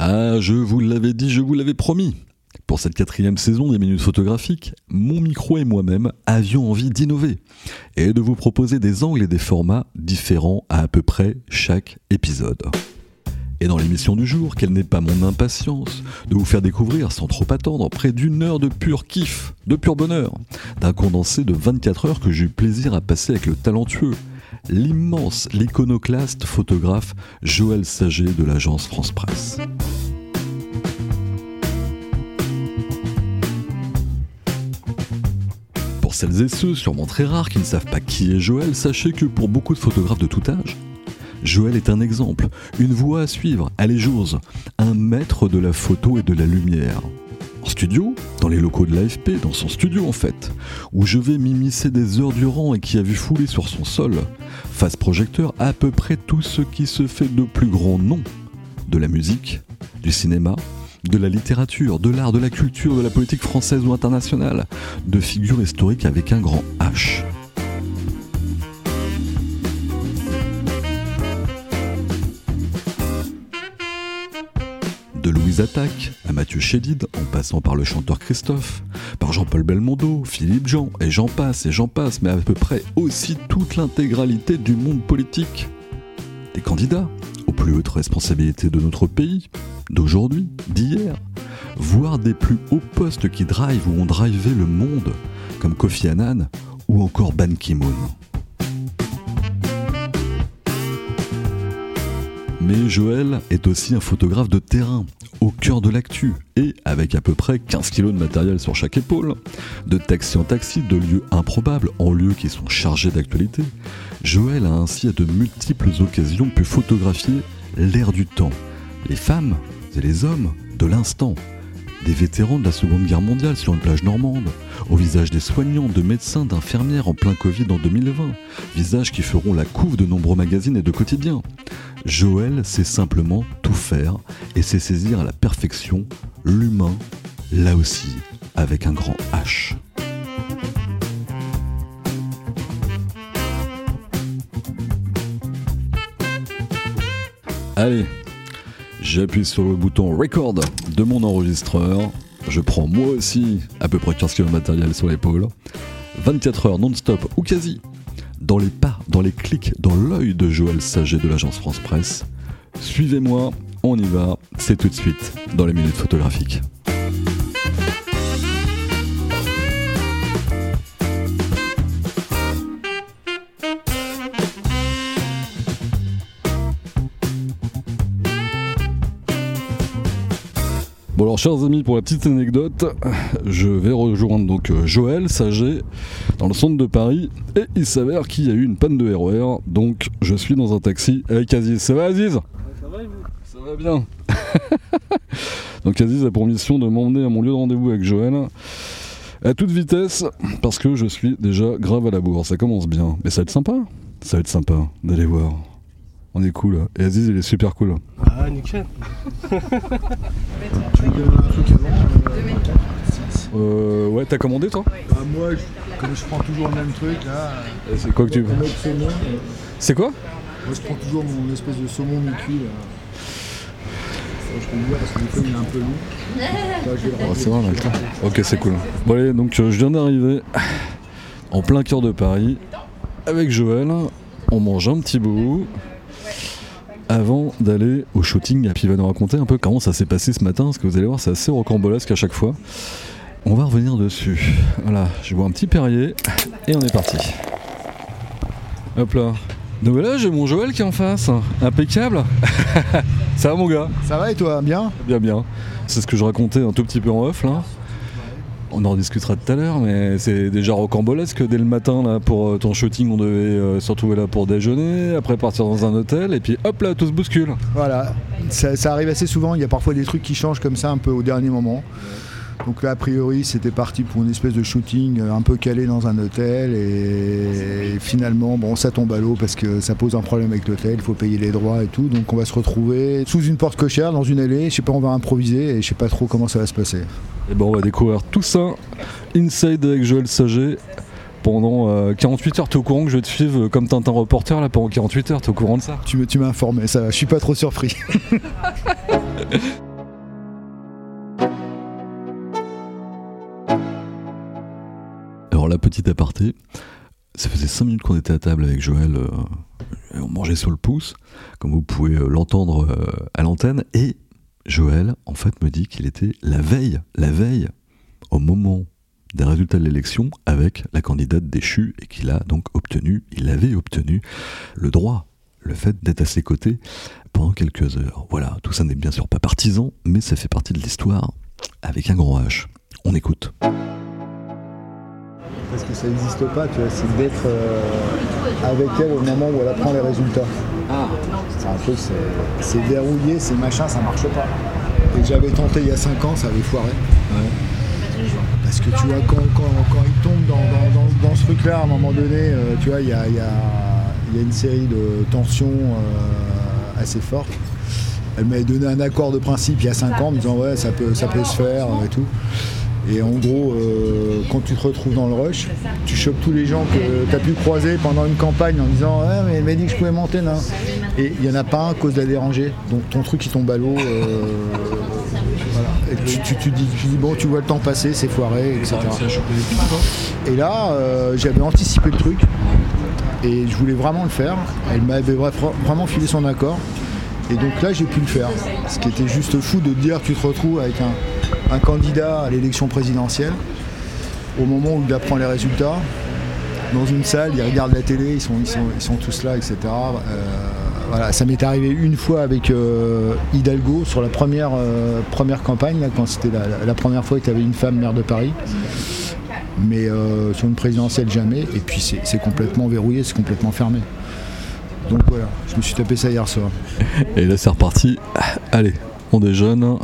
Ah, je vous l'avais dit, je vous l'avais promis. Pour cette quatrième saison des minutes photographiques, mon micro et moi-même avions envie d'innover et de vous proposer des angles et des formats différents à à peu près chaque épisode. Et dans l'émission du jour, quelle n'est pas mon impatience de vous faire découvrir, sans trop attendre, près d'une heure de pur kiff, de pur bonheur, d'un condensé de 24 heures que j'ai eu plaisir à passer avec le talentueux, l'immense, l'iconoclaste photographe Joël Saget de l'agence France Presse. Pour celles et ceux, sûrement très rares, qui ne savent pas qui est Joël, sachez que pour beaucoup de photographes de tout âge, Joël est un exemple, une voie à suivre, allez j'ose, un maître de la photo et de la lumière. Studio, dans les locaux de l'AFP, dans son studio en fait, où je vais m'immiscer des heures durant et qui a vu fouler sur son sol, face projecteur, à peu près tout ce qui se fait de plus grand nom de la musique, du cinéma, de la littérature, de l'art, de la culture, de la politique française ou internationale, de figures historiques avec un grand H. De Louise Attaque à Mathieu Chédid, en passant par le chanteur Christophe, par Jean-Paul Belmondo, Philippe Jean, et j'en passe, et j'en passe, mais à peu près aussi toute l'intégralité du monde politique. Des candidats aux plus hautes responsabilités de notre pays, d'aujourd'hui, d'hier, voire des plus hauts postes qui drive ou ont drivé le monde, comme Kofi Annan ou encore Ban Ki-moon. Mais Joël est aussi un photographe de terrain, au cœur de l'actu, et avec à peu près 15 kilos de matériel sur chaque épaule, de taxi en taxi, de lieux improbables en lieux qui sont chargés d'actualité, Joël a ainsi à de multiples occasions pu photographier l'air du temps, les femmes et les hommes de l'instant, des vétérans de la Seconde Guerre mondiale sur une plage normande, au visage des soignants, de médecins, d'infirmières en plein Covid en 2020, visages qui feront la couve de nombreux magazines et de quotidiens. Joël sait simplement tout faire et sait saisir à la perfection l'humain, là aussi, avec un grand H. Allez, j'appuie sur le bouton record de mon enregistreur. Je prends moi aussi à peu près 15 kg de matériel sur l'épaule. 24 heures non-stop ou quasi. Dans les pas, dans les clics, dans l'œil de Joël Saget de l'agence France Presse. Suivez-moi, on y va, c'est tout de suite dans les minutes photographiques. Bon alors chers amis, pour la petite anecdote, je vais rejoindre donc euh, Joël Saget dans le centre de Paris et il s'avère qu'il y a eu une panne de RER, donc je suis dans un taxi avec Aziz. Ça va Aziz? Ça va et vous? Ça va bien. donc Aziz a pour mission de m'emmener à mon lieu de rendez-vous avec Joël à toute vitesse parce que je suis déjà grave à la bourre. Ça commence bien, mais ça va être sympa. Ça va être sympa d'aller voir. On est cool. Et Aziz il est super cool. Ah, nickel. Euh, ouais, t'as commandé toi Bah moi, je- comme je prends toujours le même truc là, C'est quoi que tu un autre saumon, euh, C'est quoi moi je prends toujours mon espèce de saumon mi-cuit là. Je le dire parce que des fois il est un peu long. Le Oh, c'est vrai, on a le temps. Ok, c'est cool. Bon, allez, donc euh, je viens d'arriver en plein cœur de Paris avec Joël. On mange un petit bout avant d'aller au shooting. Et puis il va nous raconter un peu comment ça s'est passé ce matin, parce que vous allez voir, c'est assez rocambolesque à chaque fois. On va revenir dessus. Voilà, je vois un petit Perrier et on est parti. Hop là. Donc voilà, j'ai mon Joël qui est en face. Impeccable. ça va mon gars? Ça va et toi? Bien? Bien, bien. C'est ce que je racontais un tout petit peu en off là. On en discutera tout à l'heure, mais c'est déjà rocambolesque dès le matin là pour euh, ton shooting. On devait euh, se retrouver là pour déjeuner, après partir dans un hôtel, et puis hop là, tout se bouscule. Voilà, ça, ça arrive assez souvent. Il y a parfois des trucs qui changent comme ça un peu au dernier moment. Donc là, a priori, c'était parti pour une espèce de shooting euh, un peu calé dans un hôtel. Et, finalement, bon, ça tombe à l'eau parce que ça pose un problème avec l'hôtel. Il faut payer les droits et tout. Donc on va se retrouver sous une porte cochère dans une allée. Je sais pas, on va improviser et je sais pas trop comment ça va se passer. Et bon, on va découvrir tout ça inside avec Joël Saget. Pendant euh, 48 heures, t'es au courant que je vais te suivre comme Tintin reporter là pendant 48 heures, t'es au courant de ça? Tu, tu m'as informé, ça va. Je suis pas trop surpris. La petite aparté, ça faisait 5 minutes qu'on était à table avec Joël, euh, on mangeait sur le pouce, comme vous pouvez euh, l'entendre euh, à l'antenne, et Joël en fait me dit qu'il était la veille, la veille, au moment des résultats de l'élection avec la candidate déchue et qu'il a donc obtenu, il avait obtenu le droit, le fait d'être à ses côtés pendant quelques heures. Voilà, tout ça n'est bien sûr pas partisan, mais ça fait partie de l'histoire avec un grand H. On écoute. Parce que ça n'existe pas, tu vois, c'est d'être euh, avec elle au moment où elle apprend les résultats. C'est un truc, c'est- verrouillé, c'est machin, ça marche pas. Et j'avais tenté il y a 5 ans, ça avait foiré. Parce que tu vois, quand, quand- quand il tombe dans, dans- dans- dans ce truc-là, à un moment donné, euh, tu vois, il y a, y a- y a une série de tensions euh, assez fortes. Elle m'avait donné un accord de principe il y a 5 ans en me disant ouais ça peut, ça peut se faire et tout. Et en gros, euh, quand tu te retrouves dans le rush, tu chopes tous les gens que tu as pu croiser pendant une campagne en disant Ouais, mais elle m'a dit que je pouvais monter là. Et il n'y en a pas un à cause de la déranger. Donc ton truc il tombe à l'eau. euh, voilà. Et tu, tu- tu dis, tu dis, bon, tu vois le temps passer, c'est foiré, etc. Et là, euh, j'avais anticipé le truc et je voulais vraiment le faire. Elle m'avait vra- vraiment filé son accord. Et donc là, j'ai pu le faire. Ce qui était juste fou de te dire tu te retrouves avec un, un candidat à l'élection présidentielle au moment où il apprend les résultats. Dans une salle, ils regardent la télé, ils sont, ils sont, ils sont tous là, etc. Euh, voilà, ça m'est arrivé une fois avec euh, Hidalgo sur la première, euh, première campagne, là, quand c'était la, la première fois que tu avais une femme maire de Paris. Mais sur une présidentielle, jamais. Et puis c'est complètement verrouillé, c'est complètement fermé. Donc voilà, je me suis tapé ça hier soir. Et là, c'est reparti. Allez, on déjeune.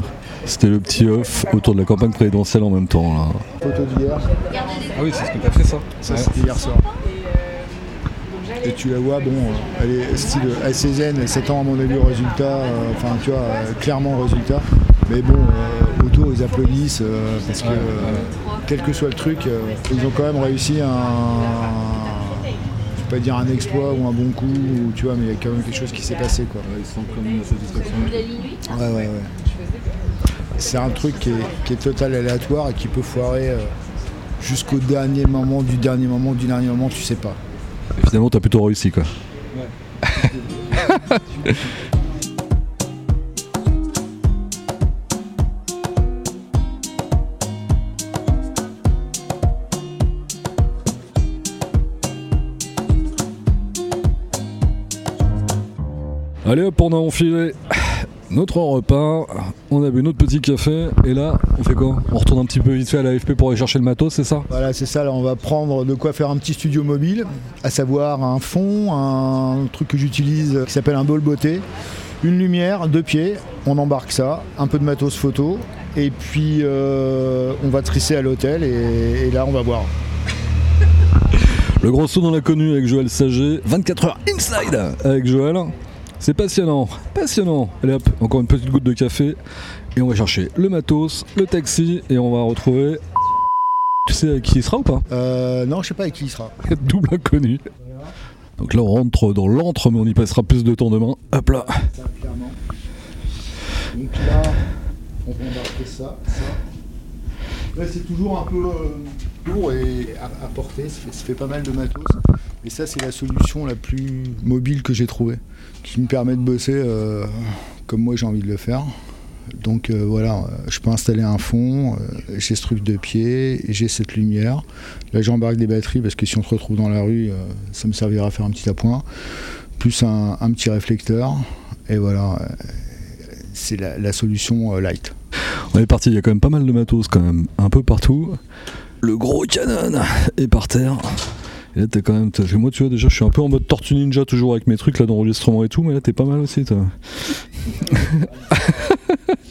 C'était le petit off autour de la campagne présidentielle en même temps. Là. Photo d'hier, Ah oui, c'est ce que t'as fait ça. ça c'était hier soir. Et tu la vois, bon, euh, elle est style assez zen, elle s'attend à mon avis au résultat, euh, enfin tu vois, euh, clairement au résultat. Mais bon, euh, autour ils applaudissent euh, parce que euh, quel que soit le truc, euh, ils ont quand même réussi un, pas dire un exploit ou un bon coup, ou, tu vois, mais il y a quand même quelque chose qui s'est passé quoi. Ils sont comme une satisfaction. Ouais, ouais, ouais. C'est un truc qui est, total aléatoire et qui peut foirer euh, jusqu'au dernier moment, du dernier moment, du dernier moment, tu sais pas. Finalement, t'as plutôt réussi quoi. Allez hop, on a enfilé notre repas, on a bu notre petit café, et là, on fait quoi? On retourne un petit peu vite fait à l'AFP pour aller chercher le matos, c'est ça? Voilà, c'est ça. Là, on va prendre de quoi faire un petit studio mobile, à savoir un fond, un truc que j'utilise qui s'appelle un bol beauté, une lumière, deux pieds. On embarque ça, un peu de matos photo, et puis euh, on va trisser à l'hôtel, et, et là, on va boire. Le gros saut dans l'inconnu avec Joël Saget, 24 heures inside avec Joël. C'est passionnant, passionnant. Allez hop, encore une petite goutte de café. Et on va chercher le matos, le taxi, et on va retrouver. Tu sais avec qui il sera ou pas? Euh, non, je sais pas avec qui il sera. Double inconnu. Donc là, on rentre dans l'antre, mais on y passera plus de temps demain. Hop là. Ça, clairement. Donc là, on va embarquer ça, ça. Là, c'est toujours un peu euh, lourd et à, porter, ça fait, pas mal de matos. Et ça, c'est la solution la plus mobile que j'ai trouvée, qui me permet de bosser euh, comme moi j'ai envie de le faire. Donc euh, voilà, je peux installer un fond, j'ai ce truc de pied, j'ai cette lumière. Là, j'embarque des batteries parce que si on se retrouve dans la rue, ça me servira à faire un petit appoint. Plus un, petit réflecteur. Et voilà, c'est la, solution light. On est parti, il y a quand même pas mal de matos quand même, un peu partout. Le gros canon est par terre. Et là t'es quand même. moi tu vois déjà je suis un peu en mode tortue ninja toujours avec mes trucs là d'enregistrement et tout, mais là t'es pas mal aussi toi.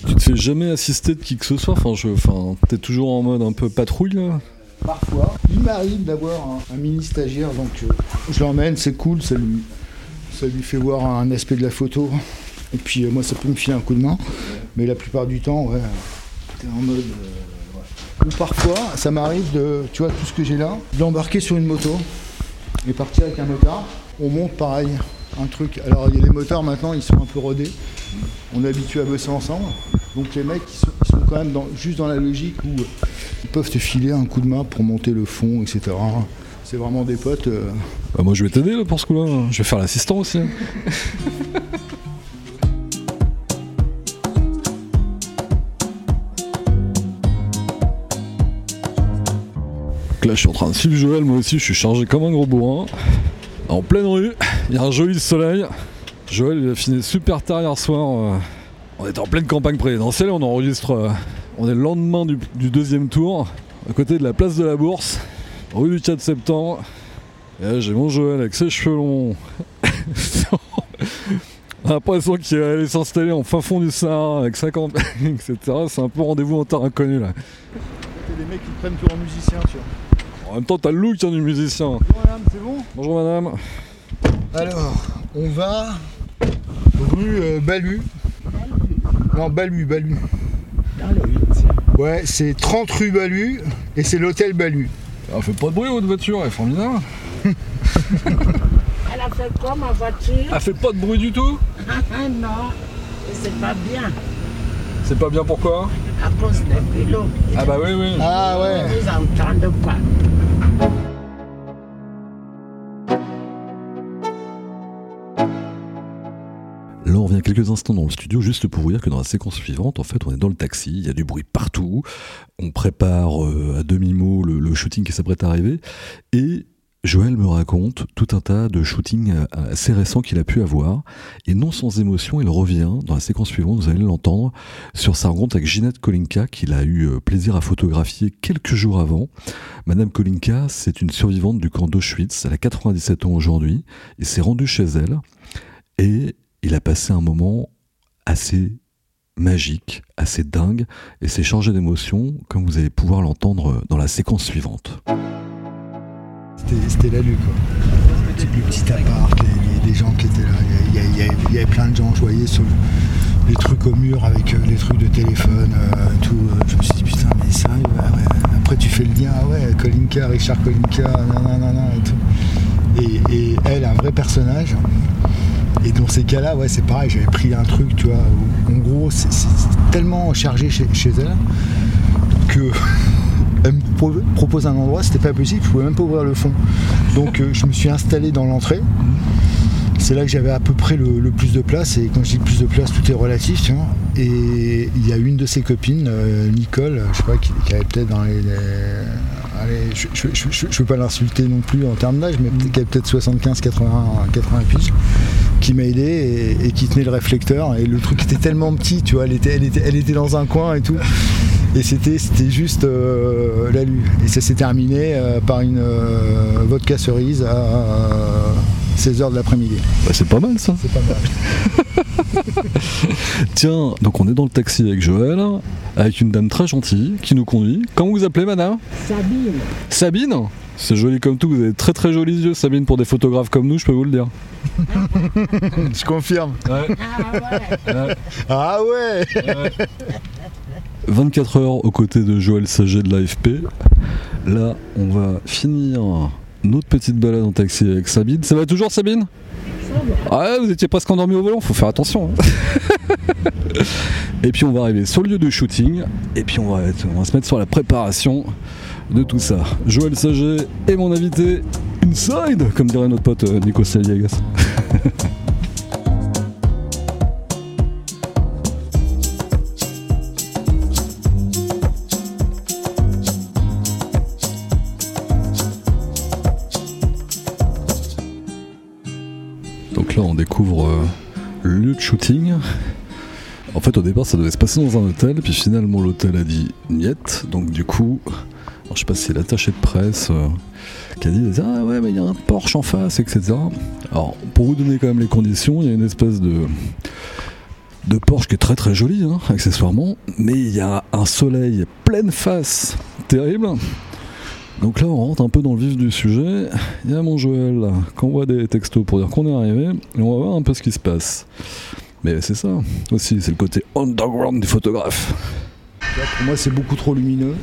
tu te fais jamais assister de qui que ce soit, enfin je. Enfin t'es toujours en mode un peu patrouille là Parfois, il m'arrive d'avoir un, mini stagiaire, donc euh, je l'emmène, c'est cool, ça lui, ça lui fait voir un aspect de la photo. Et puis euh, moi, ça peut me filer un coup de main. Mais la plupart du temps, ouais, t'es en mode. Euh, Ou parfois, ça m'arrive de, tu vois, tout ce que j'ai là, d'embarquer sur une moto et partir avec un motard. On monte pareil, un truc. Alors, il y a des motards maintenant, ils sont un peu rodés. On est habitué à bosser ensemble. Donc, les mecs, ils sont, quand même juste dans la logique où ils peuvent te filer un coup de main pour monter le fond, etc. C'est vraiment des potes. Euh. Bah, moi, je vais t'aider là pour ce coup-là. Je vais faire l'assistant aussi. là, je suis en train de suivre Joël, moi aussi, je suis chargé comme un gros bourrin. En pleine rue, il y a un joli soleil. Joël, il a fini super tard hier soir. Euh, on est en pleine campagne présidentielle, on enregistre. Euh, on est le lendemain du, deuxième tour, à côté de la place de la Bourse, rue du 4 septembre. Et là, j'ai mon Joël avec ses cheveux longs. On a l'impression qu'il allait s'installer en fin fond du Sahara avec sa campagne, etc. C'est un peu rendez-vous en terre inconnue là. Des mecs qui prennent pour un musicien, tu vois. En même temps, t'as le look du musicien. Bonjour madame, c'est bon? Bonjour madame. Alors, on va rue euh, Balu. Non, Balu, Balu. Dans le 8. Ouais, c'est 30 rue Balu et c'est l'hôtel Balu. Elle fait pas de bruit votre voiture, elle est formidable. elle a fait quoi ma voiture? Elle fait pas de bruit du tout? Non, c'est pas bien. C'est pas bien pourquoi À cause des vélos. Ah bah oui, oui. Ah ouais. Ils n'entendent pas. Là, on revient quelques instants dans le studio juste pour vous dire que dans la séquence suivante, en fait, on est dans le taxi, il y a du bruit partout, on prépare euh, à demi-mot le, le, shooting qui s'apprête à arriver, et Joël me raconte tout un tas de shootings euh, assez récents qu'il a pu avoir, et non sans émotion, il revient dans la séquence suivante, vous allez l'entendre, sur sa rencontre avec Ginette Kolinka, qu'il a eu euh, plaisir à photographier quelques jours avant. Madame Kolinka, c'est une survivante du camp d'Auschwitz, elle a 97 ans aujourd'hui, et s'est rendue chez elle, et il a passé un moment assez magique, assez dingue, et s'est chargé d'émotions, comme vous allez pouvoir l'entendre dans la séquence suivante c'était la lue quoi. Le petit appart, les, les, gens qui étaient là, il y, avait plein de gens, je voyais sur les trucs au mur avec euh, les trucs de téléphone, euh, tout. Euh, je me suis dit putain mais sérieux, après tu fais le lien, ah ouais, Kolinka, Richard Kolinka, nanana et tout. Et, et, elle, un vrai personnage. Et dans ces cas-là, ouais, c'est pareil, j'avais pris un truc, tu vois, en gros, c'est tellement chargé chez, chez elle que elle me propose un endroit, c'était pas possible, je pouvais même pas ouvrir le fond. Donc euh, je me suis installé dans l'entrée. C'est là que j'avais à peu près le, plus de place, et quand je dis plus de place, tout est relatif, Et il y a une de ses copines, euh, Nicole, je sais pas, qui, avait peut-être dans les. allez, je, ne veux pas l'insulter non plus en termes d'âge, mais qui avait peut-être 75, 80, 80 piges, qui m'a aidé et, qui tenait le réflecteur. Et le truc était tellement petit, tu vois, elle était, elle était, elle était dans un coin et tout. Et c'était, c'était juste euh, la lue. Et ça s'est terminé euh, par une euh, vodka cerise à 16h de l'après-midi. Bah, c'est pas mal ça. C'est pas mal. Tiens, donc on est dans le taxi avec Joël, avec une dame très gentille qui nous conduit. Comment vous appelez madame? Sabine. Sabine? C'est joli comme tout, vous avez très très jolis yeux Sabine pour des photographes comme nous, je peux vous le dire. je confirme. Ouais. Ah ouais. Ah ouais. 24 heures aux côtés de Joël Saget de l'AFP. Là, on va finir notre petite balade en taxi avec Sabine. Ça va toujours, Sabine? Ah, vous étiez presque endormi au volant, faut faire attention. Hein. et puis on va arriver sur le lieu de shooting, et puis on va, on va se mettre sur la préparation de tout ça. Joël Saget est mon invité inside, comme dirait notre pote euh, Nico Saliegas. Donc là, on découvre euh, le shooting. En fait, au départ, ça devait se passer dans un hôtel, puis finalement, l'hôtel a dit niet. Donc, du coup, je sais pas si c'est l'attaché de presse euh, qui a dit Ah ouais, mais il y a un Porsche en face, etc. Alors, pour vous donner quand même les conditions, il y a une espèce de de Porsche qui est très très joli, hein, accessoirement, mais il y a un soleil pleine face terrible. Donc là, on rentre un peu dans le vif du sujet. Il y a mon Joël qui envoie des textos pour dire qu'on est arrivé, et on va voir un peu ce qui se passe. Mais c'est ça aussi, c'est le côté underground des photographes. Pour moi, c'est beaucoup trop lumineux.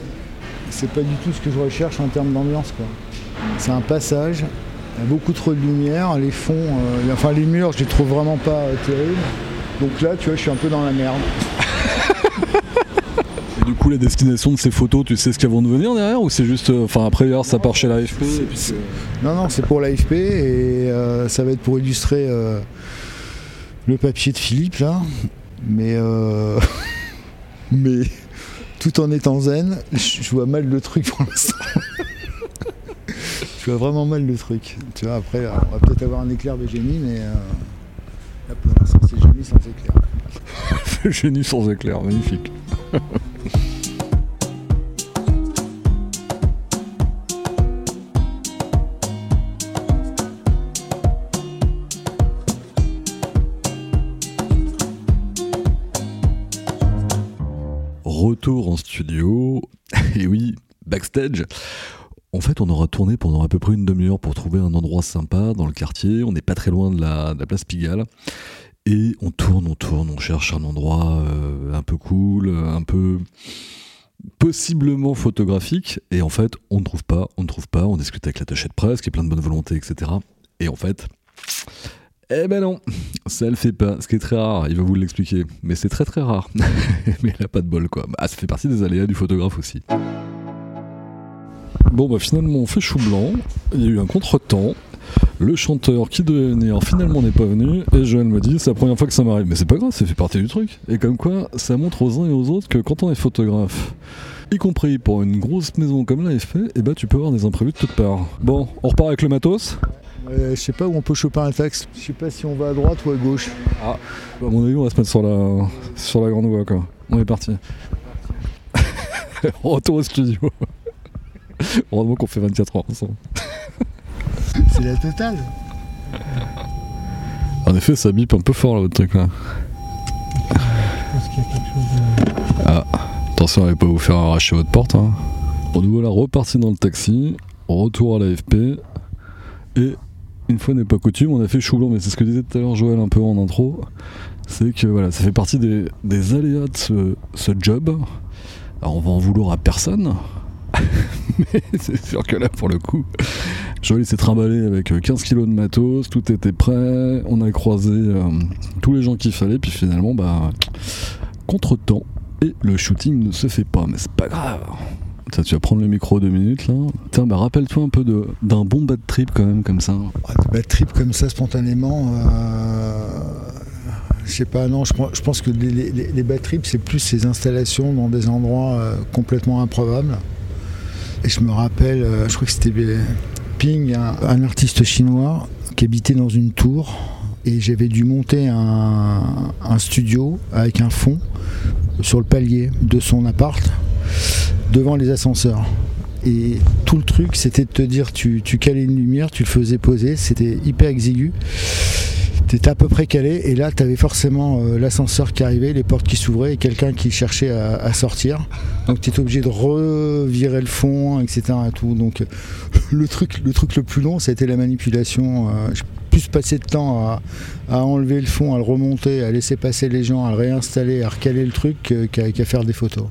C'est pas du tout ce que je recherche en termes d'ambiance. quoi. C'est un passage, il y a beaucoup trop de lumière, les fonds, euh, enfin les murs, je les trouve vraiment pas euh, terribles. Donc là, tu vois, je suis un peu dans la merde. Et du coup, la destination de ces photos, tu sais ce qu'elles vont devenir derrière Ou c'est juste. euh, Enfin, après, ça part chez l'AFP Non, non, c'est pour l'AFP et euh, ça va être pour illustrer euh, le papier de Philippe là. Mais, euh, mais tout en étant zen, je vois mal le truc pour l'instant. je vois vraiment mal le truc. Tu vois, après, on va peut-être avoir un éclair de génie, mais là pour l'instant, c'est génie sans éclair. Génie sans éclair, magnifique. Retour en studio, et oui, backstage. En fait, on aura tourné pendant à peu près une demi-heure pour trouver un endroit sympa dans le quartier. On n'est pas très loin de la, place Pigalle. Et on tourne, on tourne, on cherche un endroit euh, un peu cool, un peu possiblement photographique. Et en fait, on ne trouve pas, on ne trouve pas. On discute avec l'attaché de presse qui est plein de bonne volonté, etc. Et en fait, eh ben non, ça le fait pas. Ce qui est très rare, il va vous l'expliquer. Mais c'est très très rare. Mais il a pas de bol quoi. Bah, ça fait partie des aléas du photographe aussi. Bon bah finalement on fait chou blanc, il y a eu un contretemps, le chanteur qui devait venir finalement n'est pas venu et Joël me dit c'est la première fois que ça m'arrive. Mais c'est pas grave, ça fait partie du truc. Et comme quoi ça montre aux uns et aux autres que quand on est photographe, y compris pour une grosse maison comme l'AFP, et bah tu peux avoir des imprévus de toutes parts. Bon, on repart avec le matos Euh, je sais pas où on peut choper un texte. Je sais pas si on va à droite ou à gauche. Bah, À mon avis on va se mettre sur la, sur la grande voie quoi. On est parti. Retour au studio. Heureusement qu'on fait 24 heures ensemble. C'est la totale. En effet, ça bip un peu fort là, votre truc là. Ah, attention à ne pas vous faire arracher votre porte. Hein. Bon, nous voilà repartis dans le taxi, retour à l'AFP. Et une fois n'est pas coutume, on a fait chou mais c'est ce que disait tout à l'heure Joël un peu en intro. C'est que voilà, ça fait partie des, aléas de ce, job. Alors on va en vouloir à personne. mais c'est sûr que là pour le coup, Joël s'est trimballé avec euh, 15 kilos de matos, tout était prêt, on a croisé euh, tous les gens qu'il fallait, puis finalement, bah, contre-temps, et le shooting ne se fait pas, mais c'est pas grave. Tu vas prendre le micro deux minutes là. Tiens, bah rappelle-toi un peu d'un bon bad trip quand même, comme ça. Ah, des bad trips comme ça spontanément, euh, je sais pas, non, je, pense- que les, les, les bad trips, c'est plus ces installations dans des endroits euh, complètement improbables. Et je me rappelle, euh, je crois que c'était Ping, un, un artiste chinois qui habitait dans une tour. Et j'avais dû monter un, un studio avec un fond sur le palier de son appart, devant les ascenseurs. Et tout le truc, c'était de te dire, tu, tu calais une lumière, tu le faisais poser, c'était hyper exigu. T'étais à peu près calé, et là, t'avais forcément euh, l'ascenseur qui arrivait, les portes qui s'ouvraient, et quelqu'un qui cherchait à, sortir. Donc t'étais obligé de revirer le fond, etc. et tout. Donc le truc, le truc le plus long, c'était la manipulation. Euh, J'ai plus passé de temps à, enlever le fond, à le remonter, à laisser passer les gens, à le réinstaller, à recaler le truc, qu'à faire des photos.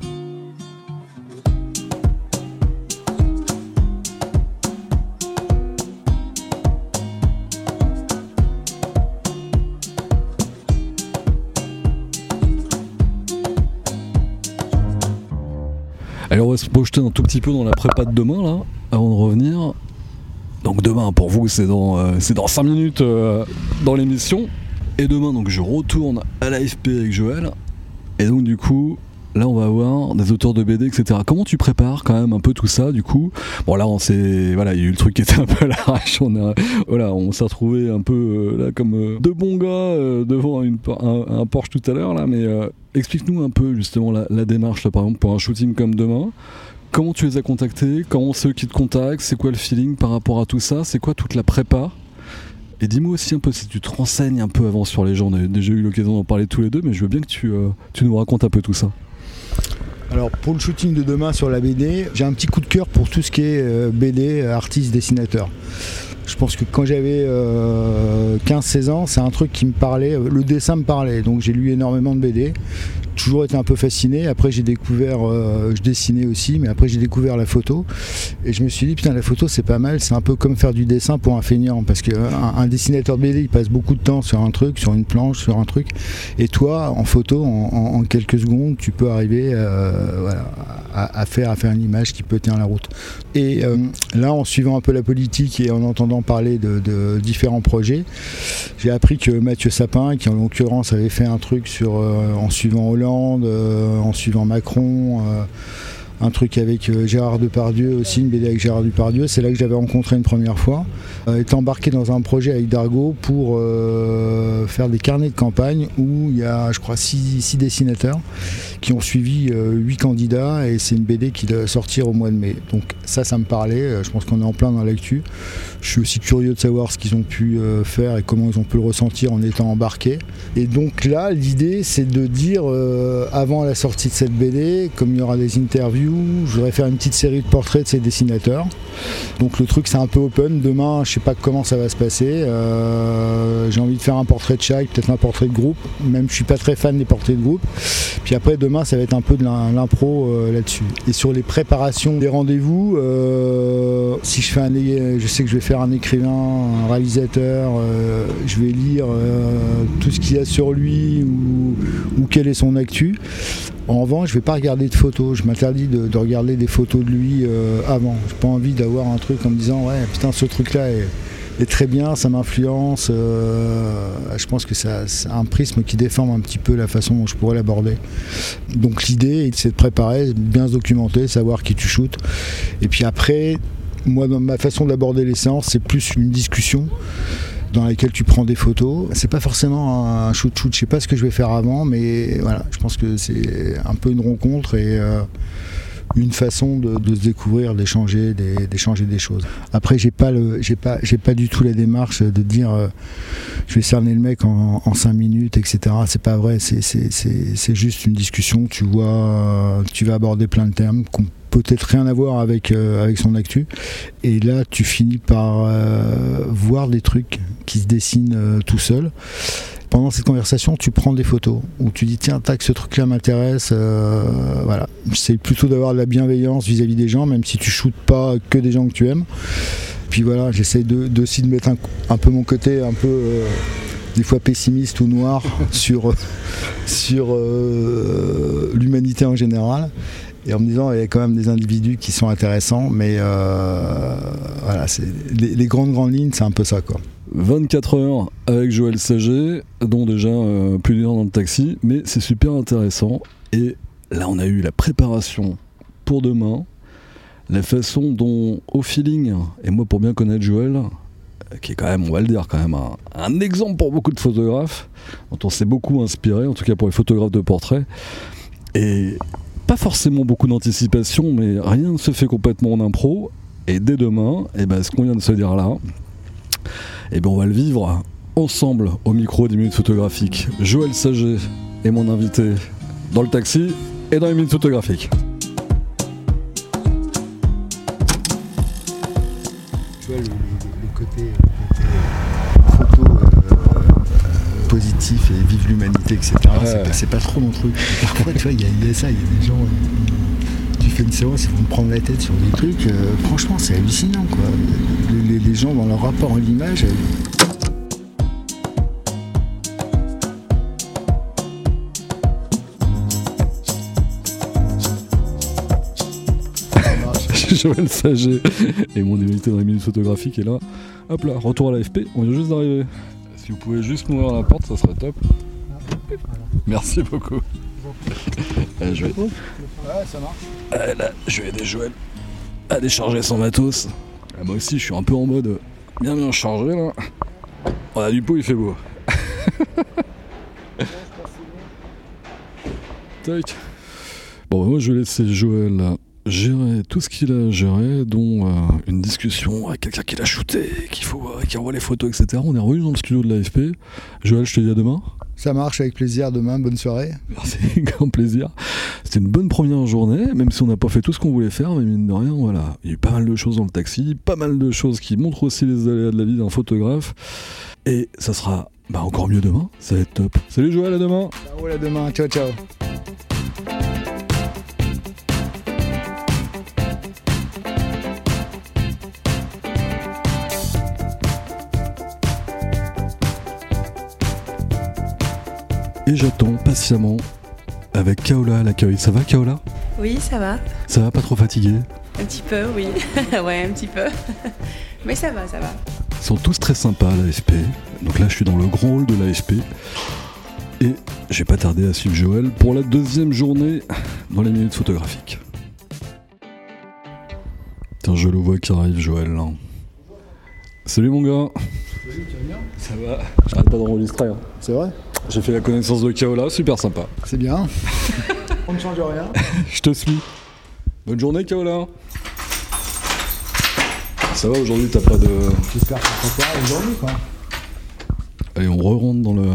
Se projeter un tout petit peu dans la prépa de demain, là, avant de revenir. Donc demain, pour vous, c'est dans, euh, c'est dans 5 minutes euh, dans l'émission. Et demain, donc, je retourne à l'AFP avec Joël. Et donc, du coup, là on va avoir des auteurs de BD, etc. Comment tu prépares quand même un peu tout ça du coup? Bon là on s'est, voilà, il y a eu le truc qui était un peu à l'arrache, on voilà, on s'est retrouvé un peu euh, là comme euh, deux bons gars euh, devant une, un, Porsche tout à l'heure là, mais explique-nous un peu justement la, la démarche là, par exemple pour un shooting comme demain. Comment tu les as contactés? Comment ceux qui te contactent? C'est quoi le feeling par rapport à tout ça? C'est quoi toute la prépa? Et dis-moi aussi un peu si tu te renseignes un peu avant sur les gens. On a déjà eu l'occasion d'en parler tous les deux, mais je veux bien que tu, tu nous racontes un peu tout ça. Alors pour le shooting de demain sur la BD, j'ai un petit coup de cœur pour tout ce qui est euh, BD, artiste, dessinateur. Je pense que quand j'avais 15-16 euh, ans, c'est un truc qui me parlait, le dessin me parlait, donc j'ai lu énormément de BD toujours été un peu fasciné. Après, j'ai découvert, euh, je dessinais aussi, mais après, j'ai découvert la photo. Et je me suis dit, putain, la photo, c'est pas mal. C'est un peu comme faire du dessin pour un feignant. Parce qu'un un dessinateur de BD, il passe beaucoup de temps sur un truc, sur une planche, sur un truc. Et toi, en photo, en, quelques secondes, tu peux arriver euh, à, faire, à faire une image qui peut tenir la route. Et euh, là, en suivant un peu la politique et en entendant parler de, de différents projets, j'ai appris que Mathieu Sapin, qui en l'occurrence avait fait un truc sur, en suivant Hollande, euh, en suivant Macron euh, un truc avec euh, Gérard Depardieu aussi, une BD avec Gérard Depardieu. C'est là que j'avais rencontré une première fois. Est embarqué dans un projet avec Dargo pour faire des carnets de campagne où il y a, je crois, six, dessinateurs qui ont suivi huit candidats et c'est une BD qui doit sortir au mois de mai. Donc ça, ça me parlait. Je pense qu'on est en plein dans l'actu. Je suis aussi curieux de savoir ce qu'ils ont pu faire et comment ils ont pu le ressentir en étant embarqués. Et donc là, l'idée, c'est de dire avant la sortie de cette BD, comme il y aura des interviews je voudrais faire une petite série de portraits de ces dessinateurs. Donc le truc c'est un peu open. Demain, je sais pas comment ça va se passer. Euh, j'ai envie de faire un portrait de chaque, peut-être un portrait de groupe. Même je suis pas très fan des portraits de groupe. Puis après ça va être un peu de l'impro euh, là-dessus. Et sur les préparations des rendez-vous, euh, si je fais un, je sais que je vais faire un écrivain, un réalisateur, je vais lire tout ce qu'il y a sur lui ou, ou quel est son actu. En revanche, je vais pas regarder de photos. Je m'interdis de, regarder des photos de lui euh, avant. J'ai pas envie d'avoir un truc en me disant ouais putain ce truc là est, très bien, ça m'influence. Euh, je pense que c'est un prisme qui déforme un petit peu la façon dont je pourrais l'aborder. Donc l'idée, c'est de préparer, bien se documenter, savoir qui tu shootes. Et puis après, moi, ma façon d'aborder les séances, c'est plus une discussion dans laquelle tu prends des photos. C'est pas forcément un shoot shoot, je sais pas ce que je vais faire avant, mais voilà, je pense que c'est un peu une rencontre et euh, une façon de, se découvrir, d'échanger, d'échanger des choses. Après, j'ai pas pas, du tout la démarche de dire euh, je vais cerner le mec en, 5 minutes, etc. C'est pas vrai, c'est juste une discussion. Tu vois, tu vas aborder plein de termes peut-être rien à euh, avec son actu. Et là, tu finis par euh, voir des trucs qui se dessinent euh, tout seul. Pendant cette conversation, tu prends des photos où tu dis tiens, tac, ce truc-là m'intéresse. voilà, c'est plutôt d'avoir de la bienveillance vis-à-vis des gens, même si tu shootes pas que des gens que tu aimes. Puis voilà, j'essaie de, aussi de mettre un, peu mon côté un peu des fois pessimiste ou noir sur, sur l'humanité en général et en me disant il y a quand même des individus qui sont intéressants, mais euh, voilà, les, les, grandes grandes lignes, c'est un peu ça quoi. 24 heures avec Joël Saget, dont déjà euh, plus d'une heure dans le taxi, mais c'est super intéressant. Et là, on a eu la préparation pour demain, la façon dont, au feeling, et moi pour bien connaître Joël, qui est quand même, on va le dire, quand même un, exemple pour beaucoup de photographes, dont on s'est beaucoup inspiré, en tout cas pour les photographes de portrait. Et pas forcément beaucoup d'anticipation, mais rien ne se fait complètement en impro. Et dès demain, eh ben, ce qu'on vient de se dire là, eh ben, on va le vivre ensemble au micro des minutes photographiques. Joël Saget est mon invité dans le taxi et dans les minutes photographiques. Tu vois, le, côté, photo positif et vive l'humanité, etc. C'est pas, trop mon truc. Parfois, tu vois, il y, a ça, il y a des gens. Euh, fais une séance, ils vont me prendre la tête sur des trucs. Euh, franchement, c'est hallucinant, quoi. Les, gens, dans leur rapport à l'image. Joël Saget et mon invité dans les minutes photographiques est là. Hop là, retour à l'AFP, on vient juste d'arriver. Si vous pouvez juste m'ouvrir la porte, ça serait top. Merci beaucoup. Je vais... Ouais, ça marche. Ah, là, je vais aider Joël à décharger son matos. Ah, moi aussi, je suis un peu en mode bien bien chargé là. On a du pot, il fait beau. Tac. Bon, bah, moi je vais laisser Joël gérer tout ce qu'il a à gérer, dont euh, une discussion avec quelqu'un qui l'a shooté, qu'il faut, euh, qui envoie les photos, etc. On est revenu dans le studio de l'AFP. Joël, je te dis à demain. Ça marche avec plaisir. Demain, bonne soirée. Merci, grand plaisir. C'était une bonne première journée, même si on n'a pas fait tout ce qu'on voulait faire, mais mine de rien, voilà. Il y a eu pas mal de choses dans le taxi, pas mal de choses qui montrent aussi les aléas de la vie d'un photographe. Et ça sera bah, encore mieux demain, ça va être top. Salut Joël, à demain Ciao, à demain. Ciao, ciao. Et j'attends patiemment avec Kaola à l'accueil. Ça va Kaola? Oui, ça va. Ça va pas trop fatigué Un petit peu, oui. ouais, un petit peu. Mais ça va, ça va. Ils sont tous très sympas à l'AFP. Donc là, je suis dans le grand hall de l'AFP. Et j'ai pas tardé à suivre Joël pour la deuxième journée dans les minutes photographiques. Tiens, je le vois qui arrive, Joël. là. Salut mon gars. Salut, tu vas bien? Ça va J'arrête pas d'enregistrer. hein. C'est vrai? J'ai fait la connaissance de Kaola, super sympa. C'est bien. On ne change rien. Je te suis. Bonne journée Kaola. Ça va aujourd'hui, t'as pas de. J'espère que ça sera aujourd'hui, quoi. Allez, on re-rentre dans, le,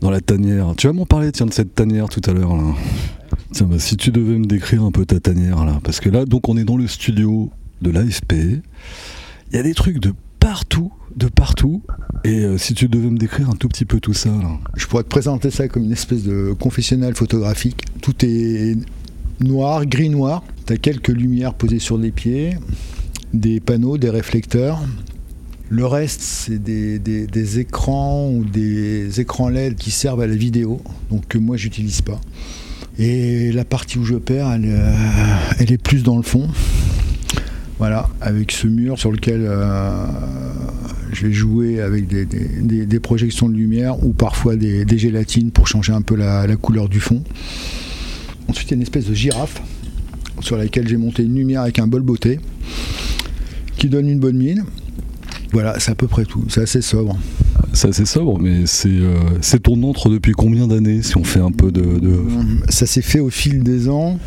dans la tanière. Tu vas m'en parler, tiens, de cette tanière tout à l'heure, là. Tiens, bah, si tu devais me décrire un peu ta tanière, là. Parce que là, donc, on est dans le studio de l'AFP. Il y a des trucs de partout, de partout. Et euh, si tu devais me décrire un tout petit peu tout ça. Je pourrais te présenter ça comme une espèce de confessionnal photographique. Tout est noir, gris-noir. Tu as quelques lumières posées sur les pieds, des panneaux, des réflecteurs. Le reste, c'est des, écrans ou des écrans LED qui servent à la vidéo, donc que moi, j'utilise pas. Et la partie où je perds, elle, euh, elle est plus dans le fond. Voilà, avec ce mur sur lequel euh, je vais jouer avec des, des- des- des projections de lumière ou parfois des, des gélatines pour changer un peu la, la couleur du fond. Ensuite, il y a une espèce de girafe sur laquelle j'ai monté une lumière avec un bol beauté qui donne une bonne mine. Voilà, c'est à peu près tout. C'est assez sobre. C'est assez sobre, mais c'est euh, ton entre depuis combien d'années, si on fait un peu de. de- Ça s'est fait au fil des ans.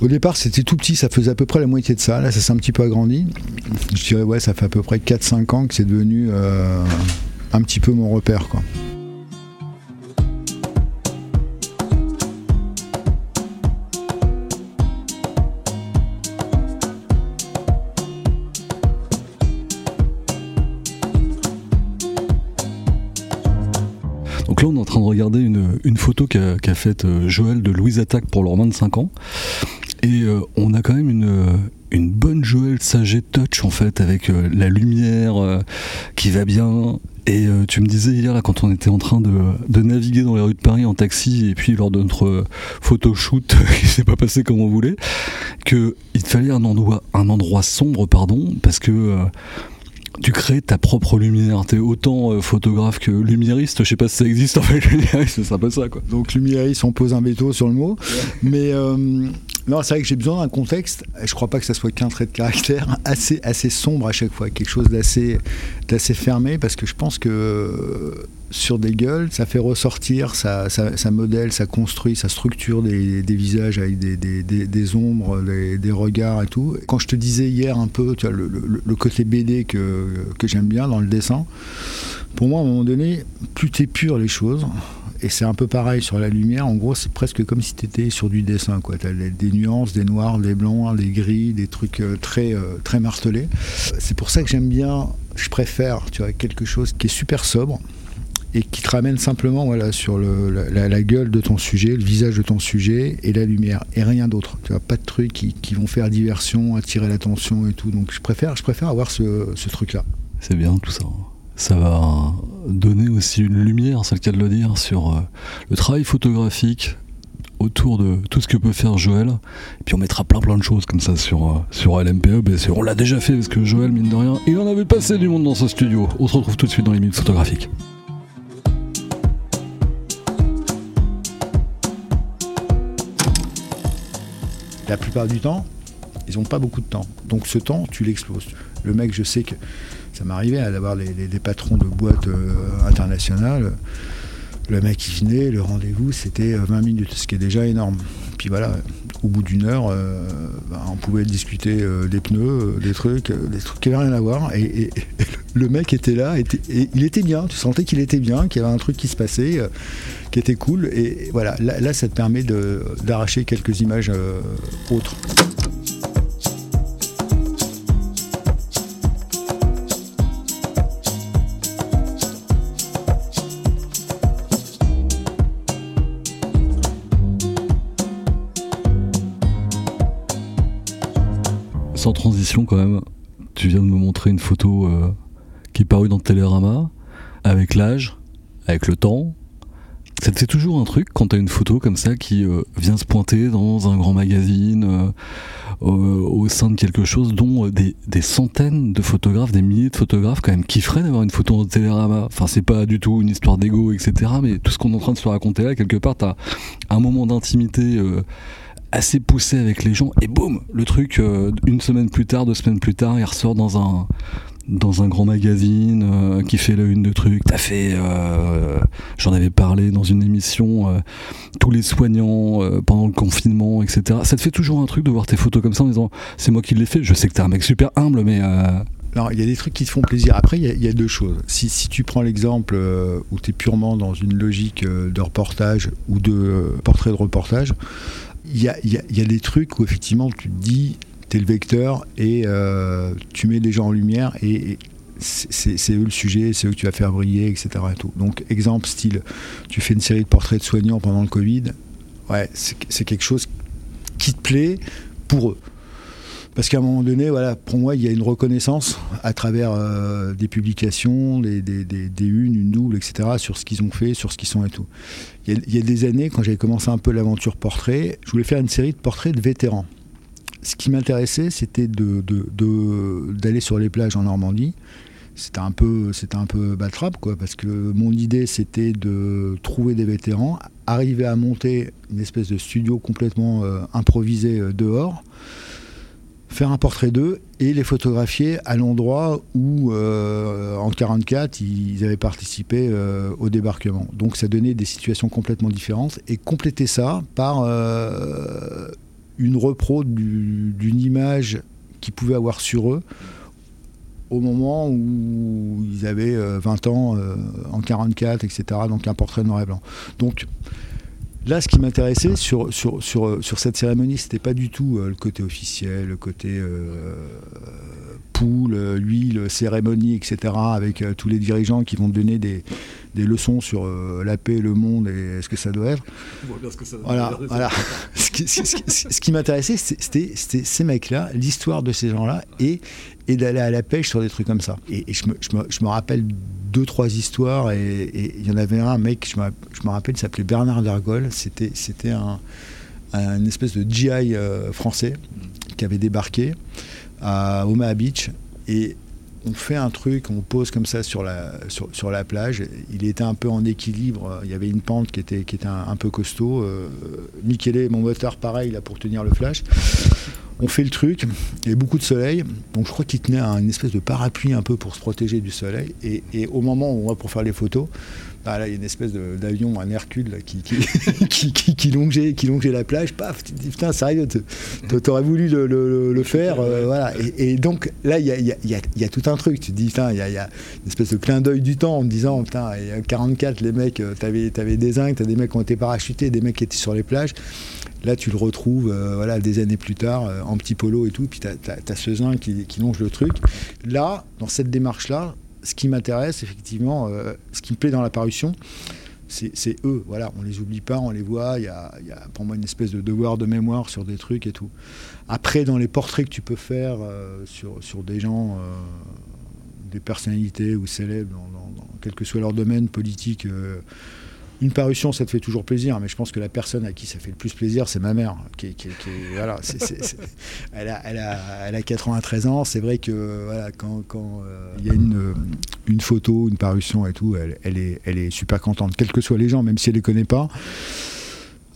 Au départ, c'était tout petit, ça faisait à peu près la moitié de ça. Là, ça s'est un petit peu agrandi. Je dirais, ouais, ça fait à peu près 4-5 ans que c'est devenu euh, un petit peu mon repère. Donc là, on est en train de regarder une, photo qu'a qu'a faite euh, Joël de Louise Attaque pour leurs 25 ans. Et euh, on a quand même une, euh, une bonne Joël Saget touch en fait, avec euh, la lumière euh, qui va bien. Et tu me disais hier, là, quand on était en train de, de naviguer dans les rues de Paris en taxi, et puis lors de notre photoshoot qui s'est pas passé comme on voulait, qu'il te fallait un endroit, un endroit sombre, pardon, parce que. tu crées ta propre lumière. T'es autant euh, photographe que lumiériste. Je sais pas si ça existe en fait, lumiériste, c'est un peu ça quoi. Donc, Lumiéris, on pose un veto sur le mot. Mais euh, non, c'est vrai que j'ai besoin d'un contexte. Je crois pas que ça soit qu'un trait de caractère assez, assez sombre à chaque fois, quelque chose d'assez, d'assez fermé, parce que je pense que euh, sur des gueules, ça fait ressortir, ça, modèle, ça construit, ça structure des, des visages avec des, des, des- ombres, des, regards et tout. Quand je te disais hier un peu, tu vois, le, le- le côté BD que, que j'aime bien dans le dessin, pour moi, à un moment donné, plus t'épures les choses, et c'est un peu pareil sur la lumière. En gros, c'est presque comme si tu étais sur du dessin. Tu as des nuances, des noirs, des blancs, des gris, des trucs euh, très, euh, très martelés. C'est pour ça que j'aime bien, je préfère tu vois, quelque chose qui est super sobre et qui te ramène simplement voilà, sur la, gueule de ton sujet, le visage de ton sujet et la lumière, et rien d'autre. Tu vois, pas de trucs qui, vont faire diversion, attirer l'attention et tout. Donc je préfère, je préfère avoir ce truc-là. C'est bien tout ça. Ça va donner aussi une lumière, c'est le cas de le dire, sur euh, le travail photographique autour de tout ce que peut faire Joël. Et puis on mettra plein plein de choses comme ça sur, euh, sur LMPE. On l'a déjà fait parce que Joël, mine de rien, il en avait passé du monde dans ce studio. On se retrouve tout de suite dans les minutes photographiques. la plupart du temps, ils n'ont pas beaucoup de temps. Donc ce temps, tu l'exploses. Le mec, je sais que ça m'arrivait d'avoir les, patrons de boîtes euh, internationales. Le mec, il venait, le rendez-vous, c'était 20 minutes, ce qui est déjà énorme. Puis voilà, au bout d'une heure, bah, on pouvait discuter des pneus, des trucs, des trucs qui n'avaient rien à voir. Et, le mec était là, et il était bien, tu sentais qu'il était bien, qu'il y avait un truc qui se passait qui était cool. Et voilà, là, ça te permet d'arracher quelques images euh, autres. Quand même, tu viens de me montrer une photo euh, qui est parue dans Télérama, avec l'âge, avec le temps, fait toujours un truc quand t'as une photo comme ça qui euh, vient se pointer dans un grand magazine, euh, au sein de quelque chose dont des, centaines de photographes, des milliers de photographes quand même kifferaient d'avoir une photo en télérama. Enfin, c'est pas du tout une histoire d'ego, etc. Mais tout ce qu'on est en train de se raconter là, quelque part, t'as un moment d'intimité assez poussé avec les gens et boum, le truc, une semaine plus tard, deux semaines plus tard, il ressort dans un dans un grand magazine euh, qui fait la une de trucs. T'as fait, euh, j'en avais parlé dans une émission, euh, tous les soignants pendant le confinement, etc. Ça te fait toujours un truc de voir tes photos comme ça en disant c'est moi qui l'ai fait. Je sais que t'es un mec super humble, mais alors, il y a des trucs qui te font plaisir. Après, il y a, deux choses. Si, si, tu prends l'exemple où tu es purement dans une logique de reportage ou de portrait de reportage, il y a, des trucs où effectivement tu te dis le vecteur et euh, tu mets des gens en lumière et, c'est eux le sujet, c'est eux que tu vas faire briller, etc. Donc, exemple, style, tu fais une série de portraits de soignants pendant le Covid, ouais, c'est quelque chose qui te plaît pour eux. Parce qu'à un moment donné, voilà, pour moi, il y a une reconnaissance à travers euh, des publications, des, des, unes, une double, etc., sur ce qu'ils ont fait, sur ce qu'ils sont et tout. Il y, a, des années, quand j'avais commencé un peu l'aventure portrait, je voulais faire une série de portraits de vétérans ce qui m'intéressait, c'était d'aller sur les plages en Normandie. C'était un peu, c'était un peu quoi, parce que mon idée, c'était de trouver des vétérans, arriver à monter une espèce de studio complètement euh, improvisé euh, dehors, faire un portrait d'eux et les photographier à l'endroit où, euh, en 44, ils avaient participé au débarquement. Donc ça donnait des situations complètement différentes et compléter ça par une repro d'une image qu'ils pouvaient avoir sur eux au moment où ils avaient 20 euh, ans, euh, en 44, etc. Donc un portrait noir et blanc. Donc là, ce qui m'intéressait sur, sur, sur, sur, cette cérémonie, c'était pas du tout euh, le côté officiel, le côté poule, l'huile, cérémonie, etc. Avec tous les dirigeants qui vont donner des, des leçons sur euh, la paix, le monde et ce que ça doit être. voilà, voilà. ce qui, ce qui m'intéressait, c'était ces mecs-là, l'histoire de ces gens-là et, et d'aller à la pêche sur des trucs comme ça. Et, je, me, je, me, je, me, rappelle deux, trois histoires et il y en avait un, mec, je me, rappelle, il s'appelait Bernard Dargol. C'était un, un espèce de GI euh, français qui avait débarqué à Omaha Beach et on fait un truc, on pose comme ça sur la, sur, la plage. Il était un peu en équilibre. Il y avait une pente qui était, qui était un, peu costaud. Euh, Michele, mon moteur, pareil, là, pour tenir le flash. On fait le truc. Il y avait beaucoup de soleil. Donc je crois qu'il tenait une espèce de parapluie un peu pour se protéger du soleil. Et, et au moment où on va pour faire les photos, ah, là, il y a une espèce d'avion, un Hercule qui, qui, qui, longeait, qui longeait la plage. Paf, tu te dis, putain, sérieux, t'aurais voulu le, le, faire. Euh, voilà. Et, donc, là, il y a, y, a, y a, tout un truc. Tu te dis, putain, il y a, une espèce de clin d'œil du temps en me disant, putain, il y a 44, les mecs, euh, t'avais avais des zincs, t'as des mecs qui ont été parachutés, des mecs qui étaient sur les plages. Là, tu le retrouves euh, voilà, des années plus tard, en petit polo et tout, puis tu as, ce zinc qui, qui longe le truc. Là, dans cette démarche-là, ce qui m'intéresse, effectivement, euh, ce qui me plaît dans la parution, c'est eux. Voilà, on les oublie pas, on les voit. Il y a, pour moi une espèce de devoir de mémoire sur des trucs et tout. Après, dans les portraits que tu peux faire euh, sur, sur des gens, euh, des personnalités ou célèbres, dans, quel que soit leur domaine politique une parution, ça te fait toujours plaisir, mais je pense que la personne à qui ça fait le plus plaisir, c'est ma mère. Elle, a, elle, a, elle, a, 93 ans. C'est vrai que voilà, quand euh, il y a une, une, photo, une parution et tout, elle, est, super contente, quels que soient les gens, même si elle les connaît pas.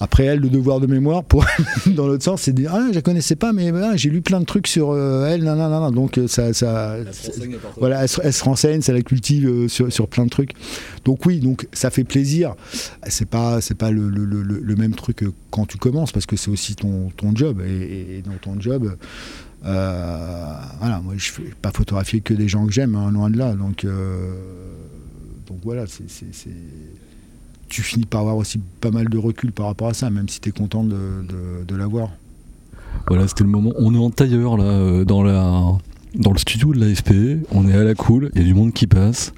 Après elle, le devoir de mémoire, pour dans l'autre sens, c'est de dire ah je la connaissais pas, mais ah, j'ai lu plein de trucs sur euh, elle, non, non, non, donc euh, ça, ça voilà, elle, se renseigne, ça la cultive euh, sur, sur, plein de trucs. Donc oui, donc ça fait plaisir. C'est pas c'est pas le, le, le, même truc quand tu commences parce que c'est aussi ton, ton job et, dans ton job. voilà, moi je fais pas photographier que des gens que j'aime, hein, loin de là. Donc, donc voilà, c'est tu finis par avoir aussi pas mal de recul par rapport à ça, même si tu es content de, de, l'avoir. Voilà, c'était le moment. On est en tailleur là, euh, dans, la, dans le studio de l'AFP. On est à la cool, il y a du monde qui passe.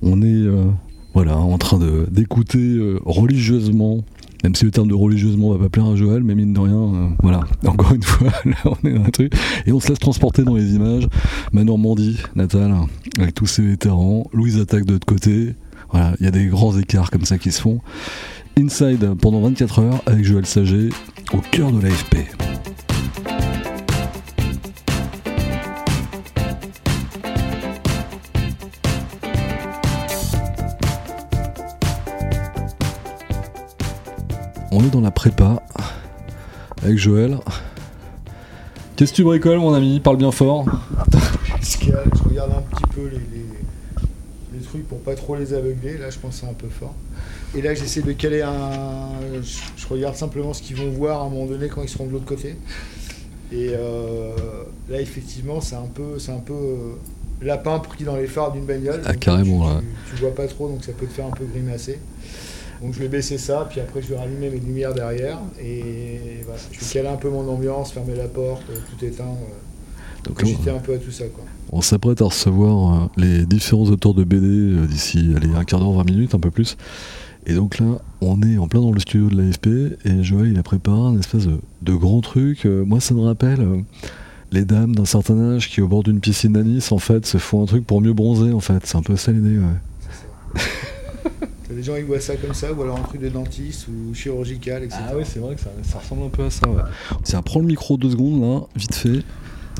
On est euh, voilà, en train d'écouter euh, religieusement même si le terme de religieusement va pas plaire à Joël, mais mine de rien, voilà, encore une fois, là on est dans un truc, et on se laisse transporter dans les images. Ma Normandie, Natal, avec tous ses vétérans, Louise attaque de l'autre côté, voilà, il y a des grands écarts comme ça qui se font. Inside pendant 24 heures avec Joël Saget au cœur de l'AFP. On est dans la prépa avec Joël. Qu'est-ce que tu bricoles, mon ami? Parle bien fort. Je regarde un petit peu les, pour pas trop les aveugler. Là, je pense c'est un peu fort. Et là, j'essaie de caler un. Je, regarde simplement ce qu'ils vont voir à un moment donné quand ils seront de l'autre côté. Et euh, là, effectivement, c'est un peu, c'est un peu euh, lapin pris dans les phares d'une bagnole. Ah, carrément. Tu, vois pas trop, donc ça peut te faire un peu grimacer. Donc je vais baisser ça, puis après je vais rallumer mes lumières derrière et voilà, je vais caler un peu mon ambiance, fermer la porte, tout éteindre. Donc j'étais un peu à tout ça quoi. On s'apprête à recevoir euh, les différents auteurs de BD euh, d'ici un quart d'heure, 20 minutes, un peu plus. Et donc là, on est en plein dans le studio de l'AFP et Joël, il a préparé un espèce de, grand truc. Euh, moi, ça me rappelle les dames d'un certain âge qui, au bord d'une piscine à Nice, en fait, se font un truc pour mieux bronzer, en fait. C'est un peu ça l'idée, ouais. Les gens ils voient ça comme ça, ou alors un truc de dentiste ou chirurgical, etc. Ah oui, c'est vrai que ça, ressemble un peu à ça. Ouais. Tiens, prends le micro deux secondes là, vite fait.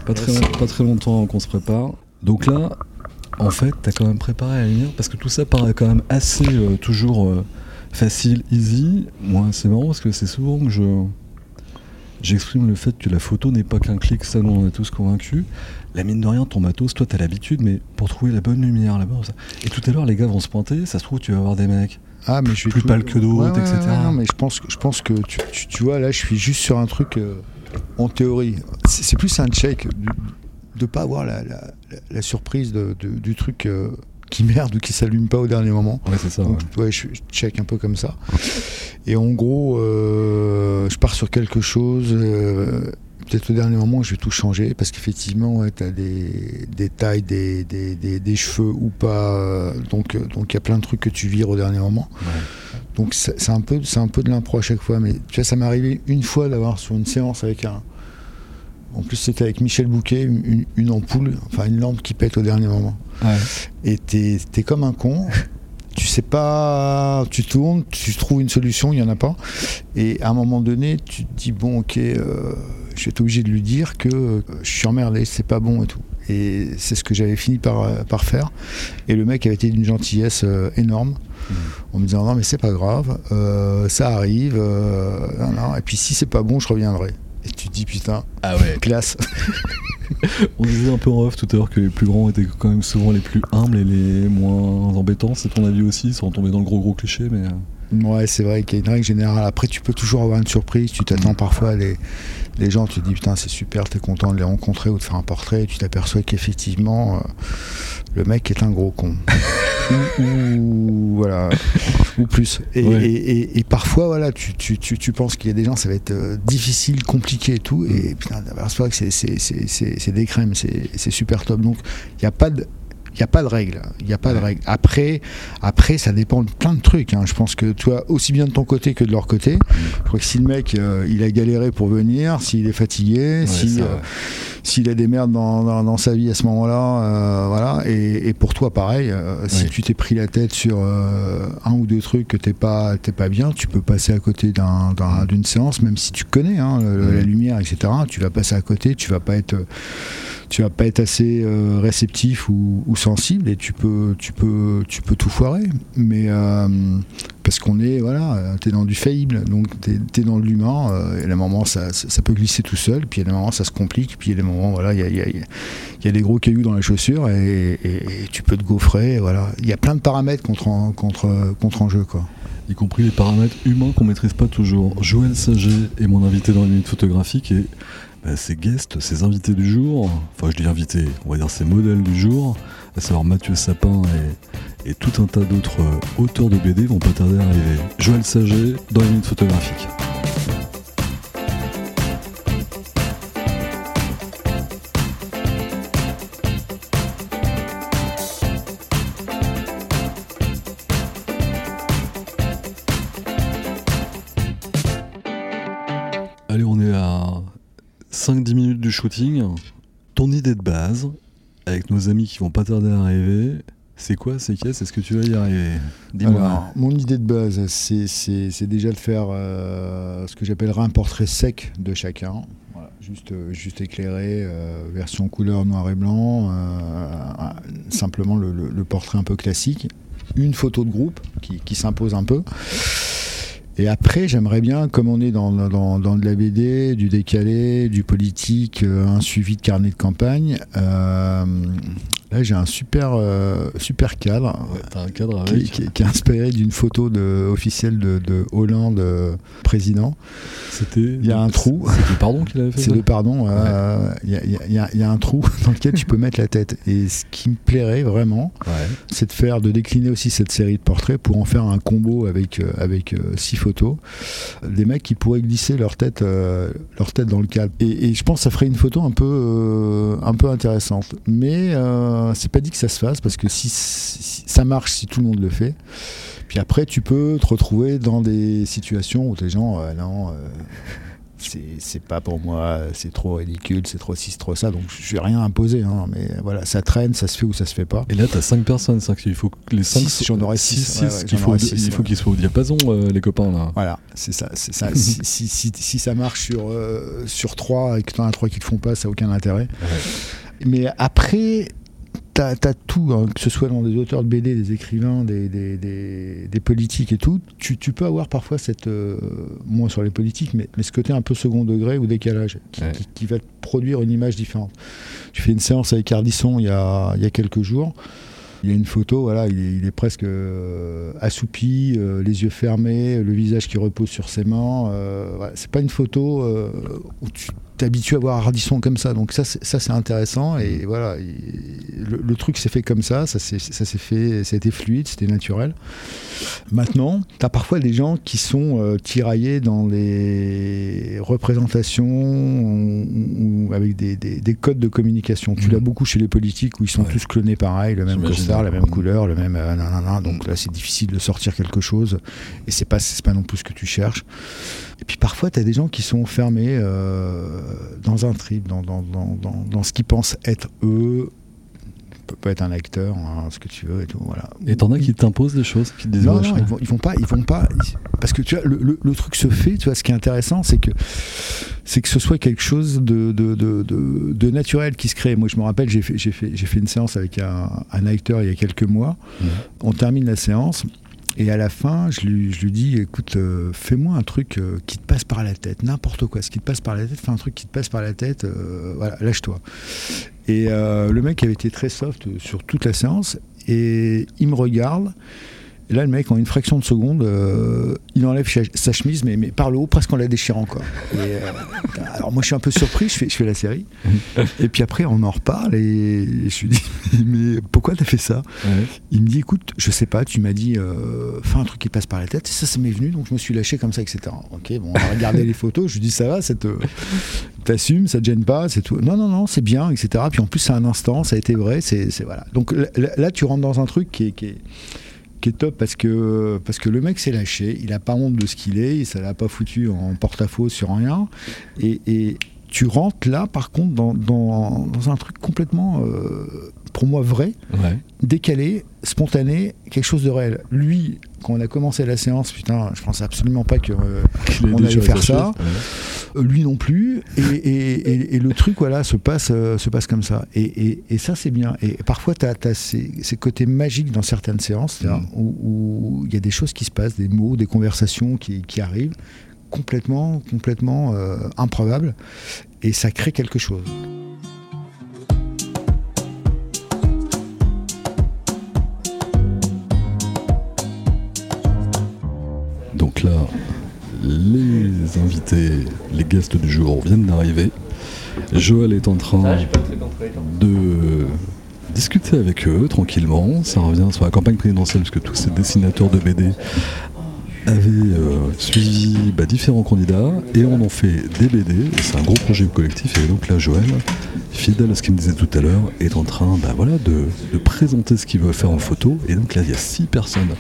Pas très, pas très longtemps qu'on se prépare. Donc là, en fait, t'as quand même préparé à lire parce que tout ça paraît quand même assez euh, toujours euh, facile, easy. Moi, c'est marrant parce que c'est souvent que je j'exprime le fait que la photo n'est pas qu'un clic, ça nous on est tous convaincus. La mine de rien, ton matos, toi t'as l'habitude, mais pour trouver la bonne lumière là-bas. Et tout à l'heure, les gars vont se pointer, ça se trouve, tu vas avoir des mecs. Ah, mais je plus pâle que d'autres, etc. non, mais je pense que, je pense que tu, tu, vois, là, je suis juste sur un truc. Euh, en théorie. C'est plus un check de ne pas avoir la, surprise du truc euh, qui merde ou qui s'allume pas au dernier moment. Ouais, c'est ça. je, check un peu comme ça. Et en gros, euh, je pars sur quelque chose. Euh, peut-être au dernier moment, je vais tout changer parce qu'effectivement, tu as des, des tailles, des, des, cheveux ou pas. donc, donc il y a plein de trucs que tu vires au dernier moment. Donc c'est un peu, c'est un peu de l'impro à chaque fois. Mais tu vois, ça m'est arrivé une fois d'avoir sur une séance avec un. En plus, c'était avec Michel Bouquet, une, ampoule, enfin une lampe qui pète au dernier moment. Et t'es es comme un con. tu sais pas, tu tournes, tu trouves une solution, il y en a pas. Et à un moment donné, tu te dis bon, ok, euh, je vais être obligé de lui dire que euh, je suis emmerdé, c'est pas bon et tout. Et c'est ce que j'avais fini par, euh, par faire. Et le mec avait été d'une gentillesse énorme en me disant non mais c'est pas grave, euh, ça arrive, euh, et puis si c'est pas bon je reviendrai. Et tu te dis putain, ah ouais. classe. On disait un peu en off tout à l'heure que les plus grands étaient quand même souvent les plus humbles et les moins embêtants. C'est ton avis aussi, sans tomber dans le gros gros cliché, mais. Euh. Ouais, c'est vrai qu'il y a une règle générale. Après, tu peux toujours avoir une surprise. Tu t'attends parfois à les, les gens, tu te dis putain, c'est super, t'es content de les rencontrer ou de faire un portrait. Et tu t'aperçois qu'effectivement, le mec est un gros con. ou, voilà, ou plus. Et, parfois, voilà, tu, tu, tu, penses qu'il y a des gens, ça va être euh, difficile, compliqué et tout. Et putain, c'est vrai que c'est des crèmes, c'est super top. Donc, il n'y a pas de il n'y a pas de règle. Il n'y a pas de règle. Après, après, ça dépend de plein de trucs. Hein. Je pense que toi, aussi bien de ton côté que de leur côté. Je crois que si le mec, euh, il a galéré pour venir, s'il est fatigué, si, euh, s'il a des merdes dans, dans, sa vie à ce moment-là, euh, voilà. Et, et, pour toi, pareil. Si tu t'es pris la tête sur un ou deux trucs que t'es pas, t'es pas bien, tu peux passer à côté d'un, d'une séance, même si tu connais hein, la lumière, etc. Tu vas passer à côté. Tu vas pas être tu vas pas être assez euh, réceptif ou, sensible et tu peux, tu peux, tu peux tout foirer. Mais euh, parce qu'on est, voilà, t'es dans du faillible, donc t'es es dans l'humain, et à un moment ça, ça, peut glisser tout seul, puis à un moment ça se complique, puis il y a des moments, voilà, il y a, y, a, y a, des gros cailloux dans la chaussure, et, tu peux te gaufrer, voilà. Il y a plein de paramètres contre, contre, contre en jeu, quoi y compris les paramètres humains qu'on maîtrise pas toujours. Joël Saget est mon invité dans les minutes photographiques et bah, ses guests, ses invités du jour, enfin je dis invités, on va dire ses modèles du jour, à savoir Mathieu Sapin et, tout un tas d'autres euh, auteurs de BD vont pas tarder à arriver. Joël Saget dans les minutes photographiques. Allez, on est à 5-10 minutes du shooting, ton idée de base, avec nos amis qui vont pas tarder à arriver, c'est quoi, c'est qu'est Est-ce que tu vas y arriver? Dis-moi. Mon idée de base, c'est déjà de faire euh, ce que j'appellerais un portrait sec de chacun. juste, euh, éclairé, euh, version couleur noir et blanc, simplement le, portrait un peu classique. Une photo de groupe qui, s'impose un peu. Et après, j'aimerais bien, comme on est dans, de la BD, du décalé, du politique, euh, un suivi de carnet de campagne, euh, là j'ai un super, euh, super cadre, un cadre qui, qui, qui, est inspiré d'une photo de, officielle de, de Hollande, président. C'était. Il y a un trou. C'est le pardon qu'il avait fait C'est le pardon. Il y, a, y, a, y, a, un trou dans lequel tu peux mettre la tête. Et ce qui me plairait vraiment, c'est de faire, de décliner aussi cette série de portraits pour en faire un combo avec, avec six photos, des mecs qui pourraient glisser leur tête, euh, leur tête dans le cadre. Et, je pense que ça ferait une photo un peu, euh, un peu intéressante. Mais euh, c'est pas dit que ça se fasse parce que si, ça marche, si tout le monde le fait, puis après tu peux te retrouver dans des situations où les gens, non c'est pas pour moi, c'est trop ridicule, c'est trop ci, c'est trop ça, donc je n'ai rien imposé, hein, mais voilà, ça traîne, ça se fait ou ça se fait pas. Et là, tu as 5 personnes, ça, il faut que les 5 j'en aurais 6. il faut, qu'ils soient au diapason, euh, les copains, là. Voilà, c'est ça. ça. si, si, si, ça marche sur, euh, sur 3 et que tu en as 3 qui le font pas, ça n'a aucun intérêt. Mais après, t'as as tout, hein, que ce soit dans des auteurs de BD, des écrivains, des, des, des, politiques et tout, tu, tu, peux avoir parfois cette, euh, moins sur les politiques, mais, mais, ce côté un peu second degré ou décalage, qui, qui, va te produire une image différente. Tu fais une séance avec Ardisson il y a, il y a quelques jours. Il y a une photo, voilà, il est, il est presque euh, assoupi, euh, les yeux fermés, le visage qui repose sur ses mains. Voilà, c'est pas une photo où tu habitué à voir Ardisson comme ça, donc ça, ça c'est intéressant. Et voilà, le, truc s'est fait comme ça, ça s'est fait, ça a été fluide, c'était naturel. Maintenant, tu as parfois des gens qui sont euh, tiraillés dans les représentations ou, avec des, des, codes de communication. Tu l'as mmh. beaucoup chez les politiques où ils sont tous clonés pareil, le même la même couleur, le même. Euh, donc là, c'est difficile de sortir quelque chose et c'est pas, pas non plus ce que tu cherches. Et puis parfois, tu as des gens qui sont fermés euh, dans un trip, dans, dans, dans, dans ce qu'ils pensent être eux, peut être un acteur, hein, ce que tu veux et tout. Voilà. Et t'en as qui t'imposent des choses, qui te Non, non, ils vont, ils vont pas, ils vont pas, parce que tu vois, le, le, truc se fait. Tu vois, ce qui est intéressant, c'est que c'est que ce soit quelque chose de, de, de, de, naturel qui se crée. Moi, je me rappelle, j'ai fait, j'ai fait, j'ai fait une séance avec un, un, acteur il y a quelques mois. Mmh. On termine la séance. Et à la fin, je lui, dis, écoute, euh, fais-moi un truc euh, qui te passe par la tête, n'importe quoi, ce qui te passe par la tête, fais un truc qui te passe par la tête, euh, voilà, lâche-toi. Et le mec avait été très soft sur toute la séance, et il me regarde, là, le mec, en une fraction de seconde, euh, il enlève sa chemise, mais, mais, par le haut, presque en la déchirant. Quoi. Euh, alors, moi, je suis un peu surpris, je fais, je fais la série. et puis après, on en reparle, et, je lui dis Mais pourquoi t'as fait ça? Il me dit Écoute, je sais pas, tu m'as dit euh, Fais un truc qui passe par la tête. Et ça, ça m'est venu, donc je me suis lâché comme ça, etc. Ok, bon, on a regardé les photos, je lui dis Ça va, t'assumes, ça te gêne pas, c'est tout. Non, non, non, c'est bien, etc. Puis en plus, c'est un instant, ça a été vrai, c'est voilà. Donc là, tu rentres dans un truc qui est, qui est qui est top parce que, parce que le mec s'est lâché, il a pas honte de ce qu'il est, ne l'a pas foutu en porte-à-faux sur rien. Et, tu rentres là, par contre, dans, dans, dans un truc complètement euh, pour moi vrai, Ouais. décalé, spontané, quelque chose de réel. Lui, quand on a commencé la séance, putain, je pensais absolument pas que euh, allait faire ça. Ouais. Euh, lui non plus et, et- et- et le truc voilà se passe euh, se passe comme ça et, ça c'est bien et parfois tu as, ces, ces côtés magiques dans certaines séances où où il y a des choses qui se passent des mots des conversations qui, qui arrivent complètement complètement euh, improbables et ça crée quelque chose les invités, les guests du jour viennent d'arriver. Joël est en train de discuter avec eux tranquillement. Ça revient sur la campagne présidentielle, puisque tous ces dessinateurs de BD avaient euh, suivi bah, différents candidats et on en fait des BD. C'est un gros projet collectif. Et donc là, Joël, fidèle à ce qu'il me disait tout à l'heure, est en train bah, voilà, de, de présenter ce qu'il veut faire en photo. Et donc là, il y a six personnes.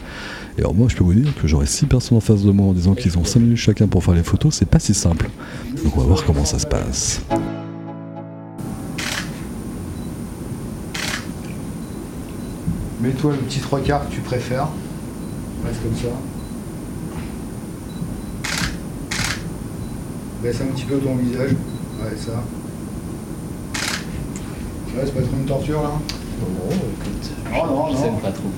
Et alors moi, je peux vous dire que j'aurais six personnes en face de moi en disant qu'ils ont 5 minutes chacun pour faire les photos, c'est pas si simple. Donc on va voir comment ça se passe. mets-toi le petit trois quarts que tu préfères reste comme ça baisse un petit peu ton visage ouais ça ouais, c'est pas trop une torture là? Non, écoute, Oh, non, je non. pas trop.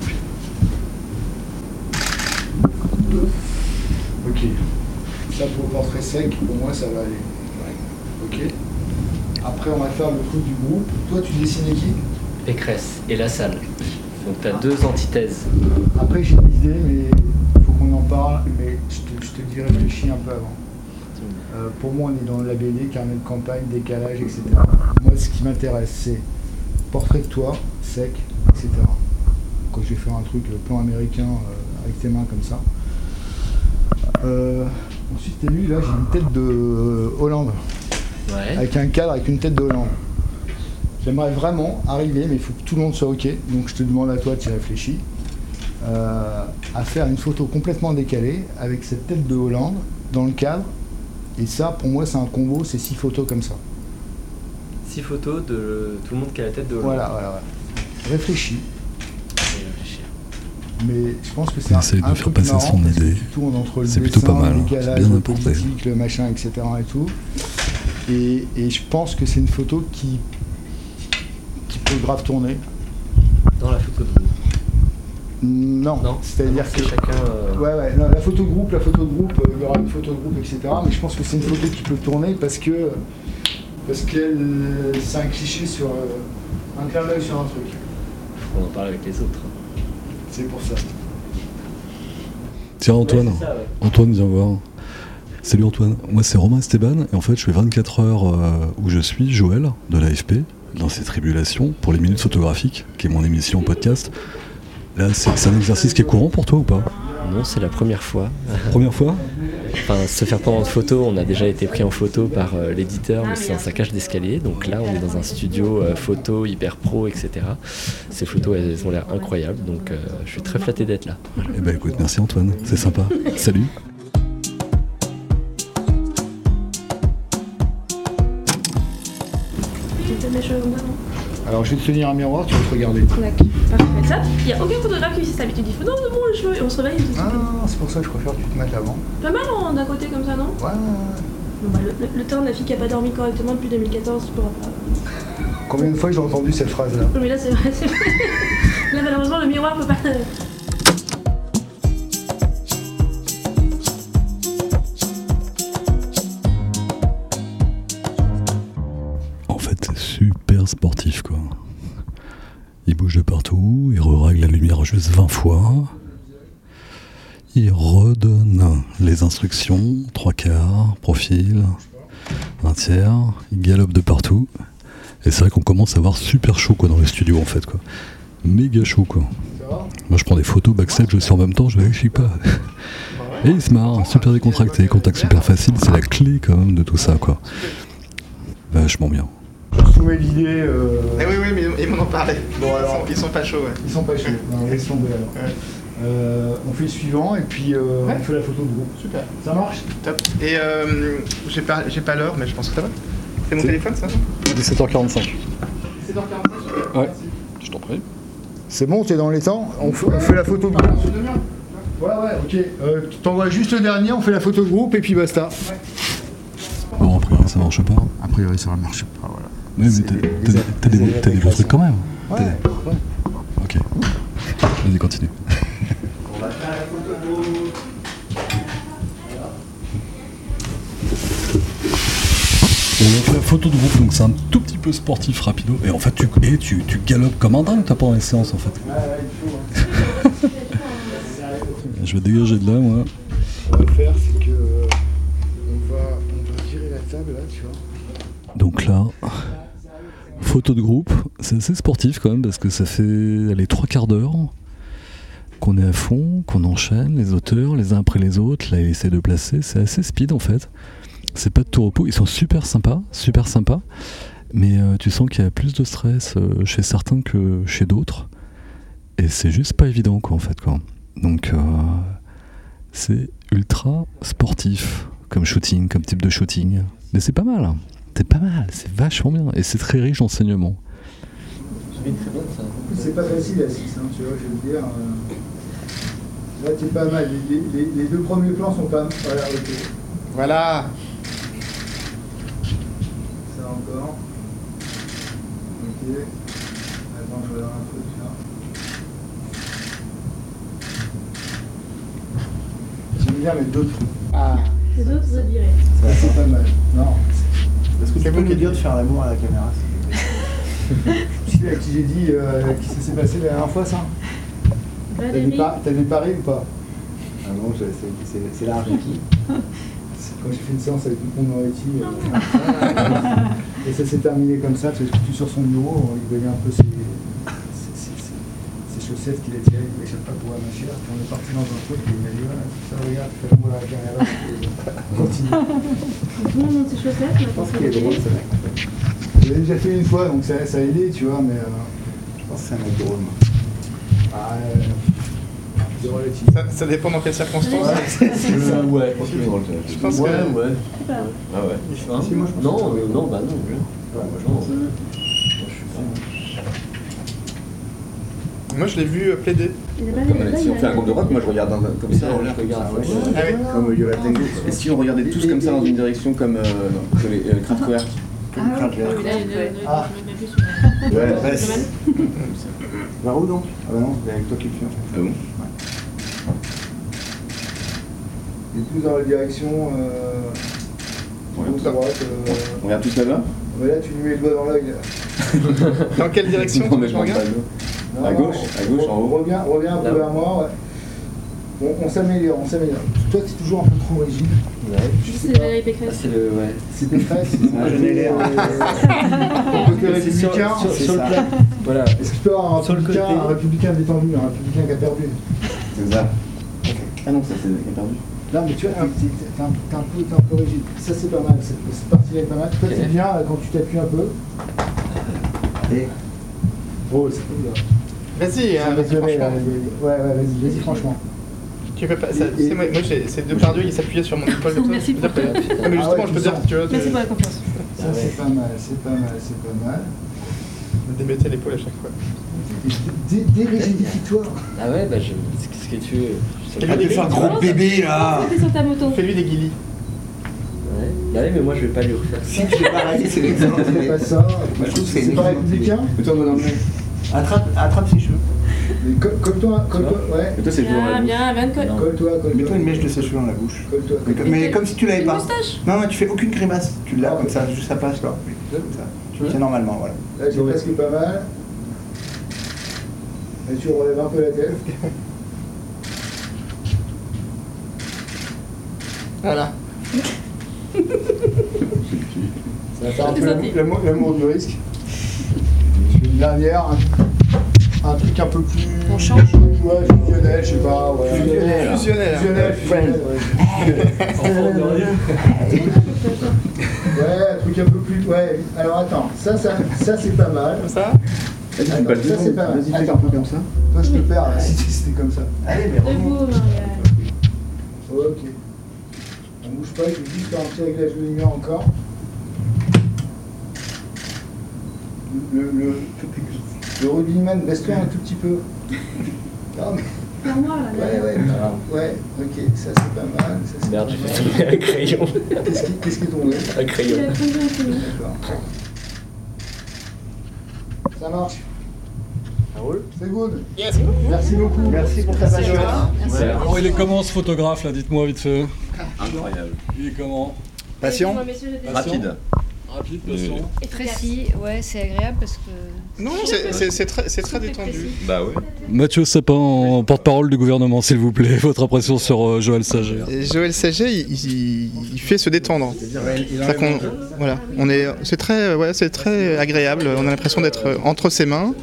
Ok. Ça pour le portrait sec, pour moi ça va aller. Ok. Après on va faire le truc du groupe. Toi tu dessinais qui? Pécresse et la salle. Donc tu as deux antithèses. Après j'ai une idée mais il faut qu'on en parle. Mais je te, je te dis réfléchis un peu avant. Euh, pour moi on est dans la BD, carnet de campagne, décalage, etc. Moi ce qui m'intéresse c'est portrait de toi, sec, etc. Quand je vais faire un truc plan américain euh, avec tes mains comme ça. Euh, ensuite t'as vu là j'ai une tête de Hollande. Ouais. avec un cadre avec une tête de Hollande. J'aimerais vraiment arriver, mais il faut que tout le monde soit OK. Donc je te demande à toi, tu réfléchis, euh, à faire une photo complètement décalée avec cette tête de Hollande dans le cadre. Et ça, pour moi, c'est un combo, c'est six photos comme ça. Six photos de tout le monde qui a la tête de Hollande. Voilà, voilà, voilà. Réfléchis. Mais je pense que c'est un, essaye de un faire truc passer marrant son idée. C'est plutôt dessin, pas mal, le hein. C'est bien le apporté. politique, le machin, etc. et tout. Et, et je pense que c'est une photo qui, qui peut grave tourner. Dans la photo de groupe. Non, Non, c'est-à-dire c'est que chacun. euh, Ouais, ouais, non, la photo de groupe, la photo de groupe, euh, il y aura une photo de groupe, etc. Mais je pense que c'est une photo qui peut tourner parce que parce que c'est un cliché sur euh, un clin d'œil sur un truc. On en parle avec les autres. C'est pour ça. Tiens Antoine, Ouais, c'est ça, ouais. Antoine viens voir. Salut Antoine, moi c'est Romain Esteban et en fait je fais 24 heures euh, où je suis Joël de l'AFP dans ses tribulations pour les minutes photographiques qui est mon émission podcast. Là c'est un exercice qui est courant pour toi ou pas? Non, c'est la première fois. Première fois? Enfin, se faire prendre en photo, on a déjà été pris en photo par euh, l'éditeur, mais c'est un saccage d'escalier. Donc là, on est dans un studio euh, photo hyper pro, etc. Ces photos, elles ont l'air incroyables. Donc euh, je suis très flatté d'être là. Eh ben écoute, merci Antoine, c'est sympa. Salut. Alors je vais te tenir un miroir, tu vas te regarder. D'accord. Parfait. Ça, il n'y a aucun photographe qui fait cette habitude. Il faut non, c'est bon les cheveux. Et on se réveille Ah, c'est pour ça que je préfère que tu te mettes avant. Pas mal hein, d'un côté comme ça, non Ouais. Bon, bah, le, le, le temps de la fille qui a pas dormi correctement depuis 2014, tu pourras pas. Combien de fois j'ai entendu cette phrase-là? Non, mais là, c'est vrai, c'est vrai. Là, malheureusement, le miroir peut pas. Juste 20 fois. Il redonne les instructions, trois quarts, profil, un tiers. Il galope de partout. Et c'est vrai qu'on commence à avoir super chaud, quoi, dans les studios, en fait, quoi. Méga chaud, quoi. Moi, je prends des photos backstage aussi en même temps, je réfléchis pas. Et il se marre, super décontracté, contact super facile, c'est la clé quand même de tout ça, quoi. Vachement bien. Je soumets l'idée. euh, Eh oui, oui, mais ils m'en ont parlé. Bon, ils, alors. sont, ils sont pas chauds, ouais. Ils sont pas chauds. Non, laisse tomber alors. Ouais. Euh, on fait le suivant et puis euh, Ouais. on fait la photo de groupe. Super, Ça marche? Top. Et euh, j'ai pas, j'ai pas l'heure, mais je pense que ça va. C'est mon téléphone, ça 17h45. 7h45 Ouais. Je t'en prie. C'est bon, t'es dans les temps? On, fait- on fait la photo de groupe. Ouais, ouais, ok. Euh, tu T'envoies juste le dernier, on fait la photo de groupe et puis basta. Bon, après, ça marche pas. A priori, ça ne marche pas, voilà. Oui, mais t'as- des- t'as des- t'as des, beaux- t'as trucs quand même. Ouais, T'as- ouais. Ok. Vas-y, continue. On a fait la photo de groupe, donc c'est un tout petit peu sportif rapido. Et en fait, tu, et tu, tu galopes comme un dingue, toi, pendant les séances, en fait. Je vais dégager de là, moi. Ce qu'on va faire, c'est que. euh, On va, on va virer la table là, tu vois. Donc là, photo de groupe, c'est assez sportif quand même parce que ça fait les trois quarts d'heure qu'on est à fond, qu'on enchaîne les auteurs les uns après les autres, là il essaie de placer, c'est assez speed en fait. C'est pas de tout repos, ils sont super sympas, super sympas, mais euh, tu sens qu'il y a plus de stress euh, chez certains que chez d'autres, et c'est juste pas évident quoi en fait quoi. Donc euh, c'est ultra sportif comme shooting, comme type de shooting, mais c'est pas mal. C'est pas mal, c'est vachement bien et c'est très riche d'enseignement. C'est pas facile à 6, hein, tu vois, je veux dire. euh, Là, t'es pas mal. Les, les- les deux premiers plans sont pas mal. Voilà, ok. Voilà. Ça encore. Ok. Attends, je regarde un truc là. J'aime bien mettre d'autres trucs. Ah, Les autres, vous direz. ça c'est pas mal. Non. Est-ce que C'est tu peux qui dire de faire l'amour à la caméra Tu sais à qui j'ai dit euh, qui ça s'est passé la dernière fois, ça? Pas- t'avais paré ou pas? Ah non, c'est- large. C'est Quand j'ai fait une séance avec Dupont Moretti, euh, et ça s'est terminé comme ça, tu es sur son bureau, il voyait un peu ses chaussettes qu'il tirées, il ne pas pour ma chère, puis on est parti dans un truc, et il m'a dit, ça regarde, tu fais l'amour à la caméra, continue. Tout le monde monte ses chaussettes. Je pense qu'il est drôle ce mec. en fait. Je l'ai déjà fait une fois, donc ça, ça a aidé, tu vois, mais... Euh, Je pense que c'est un mec drôle. ah, euh, c'est. Ça, ça dépend dans quelles circonstances. ouais, je pense qu'il est drôle. Je pense ouais, que- ouais. C'est pas. Ah ouais. Non, que c'est euh, non, bah non. Ouais, moi, je pense. Moi, je suis pas. Moi, je l'ai vu euh, plaider. Comme, si on fait un groupe de rock, moi je regarde comme ça, Ouais, regarde. Ah oui. Comme euh, Yola Tango. Et si on regardait tous comme ça dans une direction comme euh, non, les euh, Kraftwerk Ah, Kraftwerk. Ah. la- Ouais, bah, mal. Vers où donc? Ah bah non, c'est avec toi qui le fais. Ah bon? Et plus dans la direction... Euh, On regarde gauche, tout- droite, euh, on regarde tous là-bas mais là, tu lui mets le doigt dans l'œil. Dans quelle direction Non, mais je regarde pas. Non, À gauche, à gauche, en haut. Reviens, reviens un peu Là. vers moi, ouais. On, on s'améliore, on s'améliore. Toi, t'es toujours un peu trop rigide. Ouais. C'est. Valérie Ah, Pécresse. c'est le. Ouais. C'est Pécresse, c'est un jeune LR. Ton côté C'est sur- républicain, sur- c'est sur le. Voilà. Est-ce que tu peux avoir un Sur le républicain, côté. un républicain détendu, un républicain qui a perdu C'est ça. Ah non, ça c'est qui a perdu. Non, mais tu vois, t'es un, t'es un peu, t'es un peu rigide. Ça, c'est pas mal. Cette, cette partie-là est pas mal. Toi, Ok. c'est bien euh, quand tu t'appuies un peu. Et Oh, c'est pas bien. Vas-y, hein, vas-y. Ouais, ouais, vas-y, vas-y, franchement. Tu peux pas. ça- Et- c'est moi, moi, c'est deux par deux, il s'appuyait sur mon épaule. Merci pour mais justement, Ah ouais, je peux dire, tu vois, Merci de, pour la confiance. Ça, c'est pas mal, c'est pas mal, c'est pas mal. de débuter l'épaule à chaque fois. Dé- Dérigidifie-toi. Ah ouais, bah je. Qu'est-ce que tu veux pas. des faire gros bébé là T'es sur ta moto. Fais-lui des guilis. Ouais. Bah oui, mais moi je vais pas lui refaire ça. Si tu fais pareil, c'est l'exemple. C'est pas ça. Moi, je trouve que c'est C'est pas républicain. Mais toi, on va dans le Attrape, attrape ses cheveux. Mais co- Colle-toi, colle-toi, ouais. Mais toi, c'est toujours Bien, la bien, bien. co- Non. Colle-toi, colle-toi. Mets-toi une mèche de ses cheveux dans la bouche. Colle-toi. Mais, comme- mais comme si tu l'avais pas. moustache. Non, non, tu fais aucune grimace. Tu l'as Ah, comme ouais. ça, juste ça passe là. Comme ça. Tu le tiens normalement, voilà. Là, j'ai presque pas mal. Et tu relèves un peu la tête. Voilà. Ça va faire un peu l'amour du risque. Une dernière, un, un truc un peu plus. On change. Ouais, fusionnel, je sais pas. Ouais. Fusionnel. Fusionnel. Fusionnel, fusionnel, ouais. Ouais, un truc un peu plus. Ouais, alors attends, ça, ça, ça c'est pas mal. Comme ça Attends, ça c'est pas mal. Vas-y, fais un peu comme ça. Toi, je te perds là, si c'était comme ça. Allez, mais remonte. Ok. On bouge pas, je vais juste faire un petit réglage de lumière encore. Le, le, Le rugbyman, baisse-toi un tout petit peu. Non, mais. moi, là. Ouais, ouais, ouais, ok, ça c'est pas mal. Ça, Merde, j'ai mal. fait tomber un crayon. Qu'est-ce qui, qu'est-ce qui est tombé Un crayon. D'accord. Ça marche Ça roule C'est good Merci beaucoup. Merci pour ta patience. Alors, il est comment ce photographe là? Dites-moi vite fait. Incroyable. Il est comment? Patient messieurs, j'ai des Rapide. Patient. Précis, ouais, c'est agréable parce que. Non, c'est- c'est c'est très, c'est très détendu. Bah ouais. Mathieu Sapin, porte-parole du gouvernement, s'il vous plaît. Votre impression sur euh, Joël Sager? Et Joël Saget, il, il- il fait se détendre. C'est-à-dire qu'on- voilà, on est, c'est très, ouais, c'est très agréable. On a l'impression d'être entre ses mains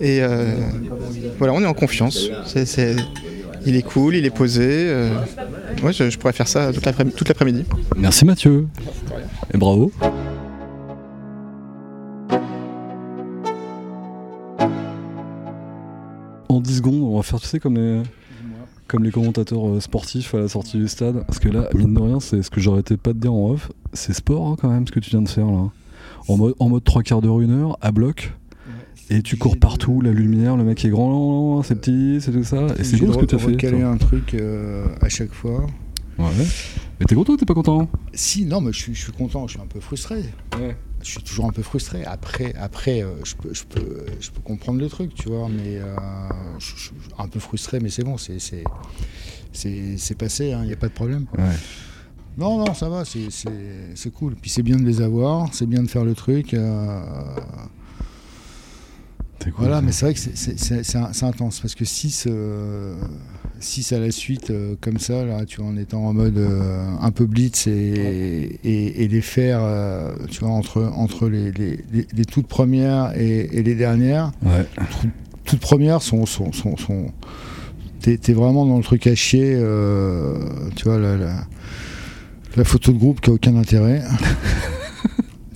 et euh, voilà, on est en confiance. C'est- c'est- il est cool, il est posé. euh, ouais, je, je pourrais faire ça toute l'après- toute l'après-midi. Merci Mathieu. Et bravo. En 10 secondes, on va faire, tu sais, comme les, comme les commentateurs euh, sportifs à la sortie du stade. Parce que là, mine de rien, c'est ce que j'arrêtais pas de dire en off. C'est sport hein, quand même ce que tu viens de faire là. En mode, en mode 3 quarts d'heure, 1 heure, à bloc. Et tu cours partout, la lumière, le mec est grand, c'est petit, c'est tout ça. Et c'est beau ce que tu as fait. caler un truc euh, à chaque fois. Ouais. Mais t'es content ou t'es pas content? Si, non, mais je suis, je suis content, je suis un peu frustré. Ouais. Je suis toujours un peu frustré. Après, après euh, je, peux, je, peux, je peux comprendre le truc, tu vois, mais euh, je, suis un peu frustré, mais c'est bon, c'est, c'est, c'est, c'est passé, il n'y a pas de problème. Ouais. Non, non, ça va, c'est, c'est, c'est cool. Puis c'est bien de les avoir, c'est bien de faire le truc. euh, cool, voilà, ça. mais c'est vrai que c'est, intense, parce que 6 six à la suite, euh, comme ça, là, tu vois, en étant en mode euh, un peu blitz et, et, et les faire, euh, tu vois, entre, entre les, les, les- les toutes premières et, et les dernières, Ouais. tout- toutes premières sont. sont, sont, sont- T'es vraiment dans le truc à chier, tu vois, la, la, la photo de groupe qui a aucun intérêt.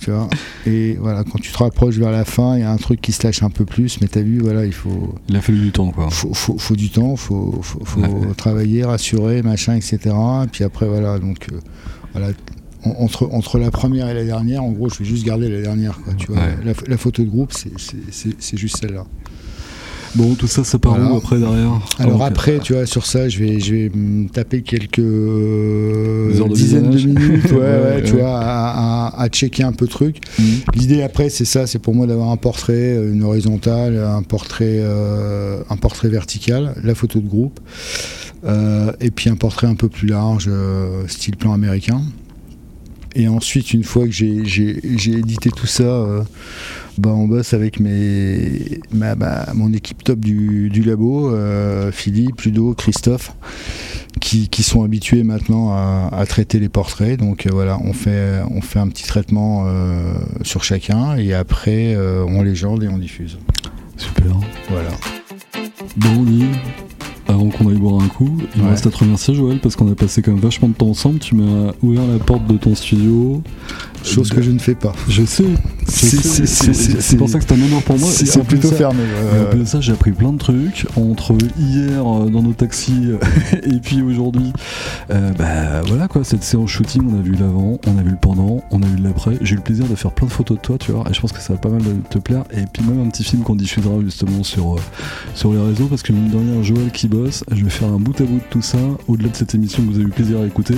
tu vois, et voilà, quand tu te rapproches vers la fin, il y a un truc qui se lâche un peu plus, mais t'as vu, voilà, il faut, Il a fallu du temps quoi. faut, faut, faut du temps, faut, faut, faut Ouais. travailler, rassurer, machin, etc. Et puis après, voilà, donc, euh, voilà, en- entre, entre la première et la dernière, en gros, je vais juste garder la dernière, quoi, tu vois. Ouais. La, la photo de groupe, c'est juste celle-là. Bon, tout ça, ça part Voilà. où après derrière Alors après, tu vois, sur ça, je vais, je vais me taper quelques de dizaines de minutes, ouais, ouais, Ouais, tu vois, à, à- à checker un peu de trucs. Mhm. L'idée après, c'est ça, c'est pour moi d'avoir un portrait, euh, une horizontale, un portrait, euh, un portrait vertical, la photo de groupe, euh, et puis un portrait un peu plus large, euh, style plan américain. Et ensuite, une fois que j'ai- édité tout ça, euh, bah, on bosse avec mes, ma- mon équipe top du, du labo, euh, Philippe, Ludo, Christophe, qui, qui sont habitués maintenant à, à traiter les portraits. Donc euh, voilà, on fait, on fait un petit traitement sur chacun et après on légende et on diffuse. Super. Voilà. Bon, avant qu'on aille boire un coup, il me reste à te remercier, Joël, parce qu'on a passé quand même vachement de temps ensemble. Tu m'as ouvert la porte de ton studio. Chose que je ne fais pas. Je sais. C'est- pour ça que c'est un honneur pour moi. C'est plutôt ça- fermé. et en plus de ça, j'ai appris plein de trucs entre hier euh, dans nos taxis euh, et puis aujourd'hui. Euh, bah voilà quoi, cette séance shooting, on a vu l'avant, on a vu le pendant, on a vu l'après. J'ai eu le plaisir de faire plein de photos de toi, tu vois, et je pense que ça va pas mal te plaire. Et puis même un petit film qu'on diffusera justement sur, euh, sur les réseaux, parce que mine de rien, Joël qui bosse, je vais faire un bout à bout de tout ça, au-delà de cette émission que vous avez eu plaisir à écouter.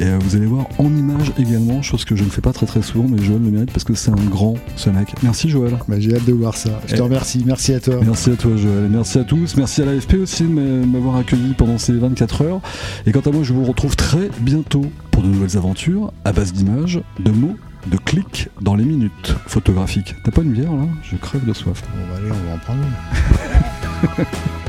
Et euh, vous allez voir en images également, chose que je ne fais pas très très souvent, mais Joël le mérite parce que c'est un grand ce mec. Merci Joël. Bah, J'ai hâte de voir ça. Je te Et- remercie. Merci à toi. Merci à toi Joël, merci à tous, merci à l'AFP aussi de m'a- m'avoir accueilli pendant ces 24 heures. Et quant à moi, je vous retrouve très bientôt pour de nouvelles aventures à base d'images, de mots, de clics dans les minutes photographiques. T'as pas une bière là? Je crève de soif. Bon, bah, allez, on va en prendre une.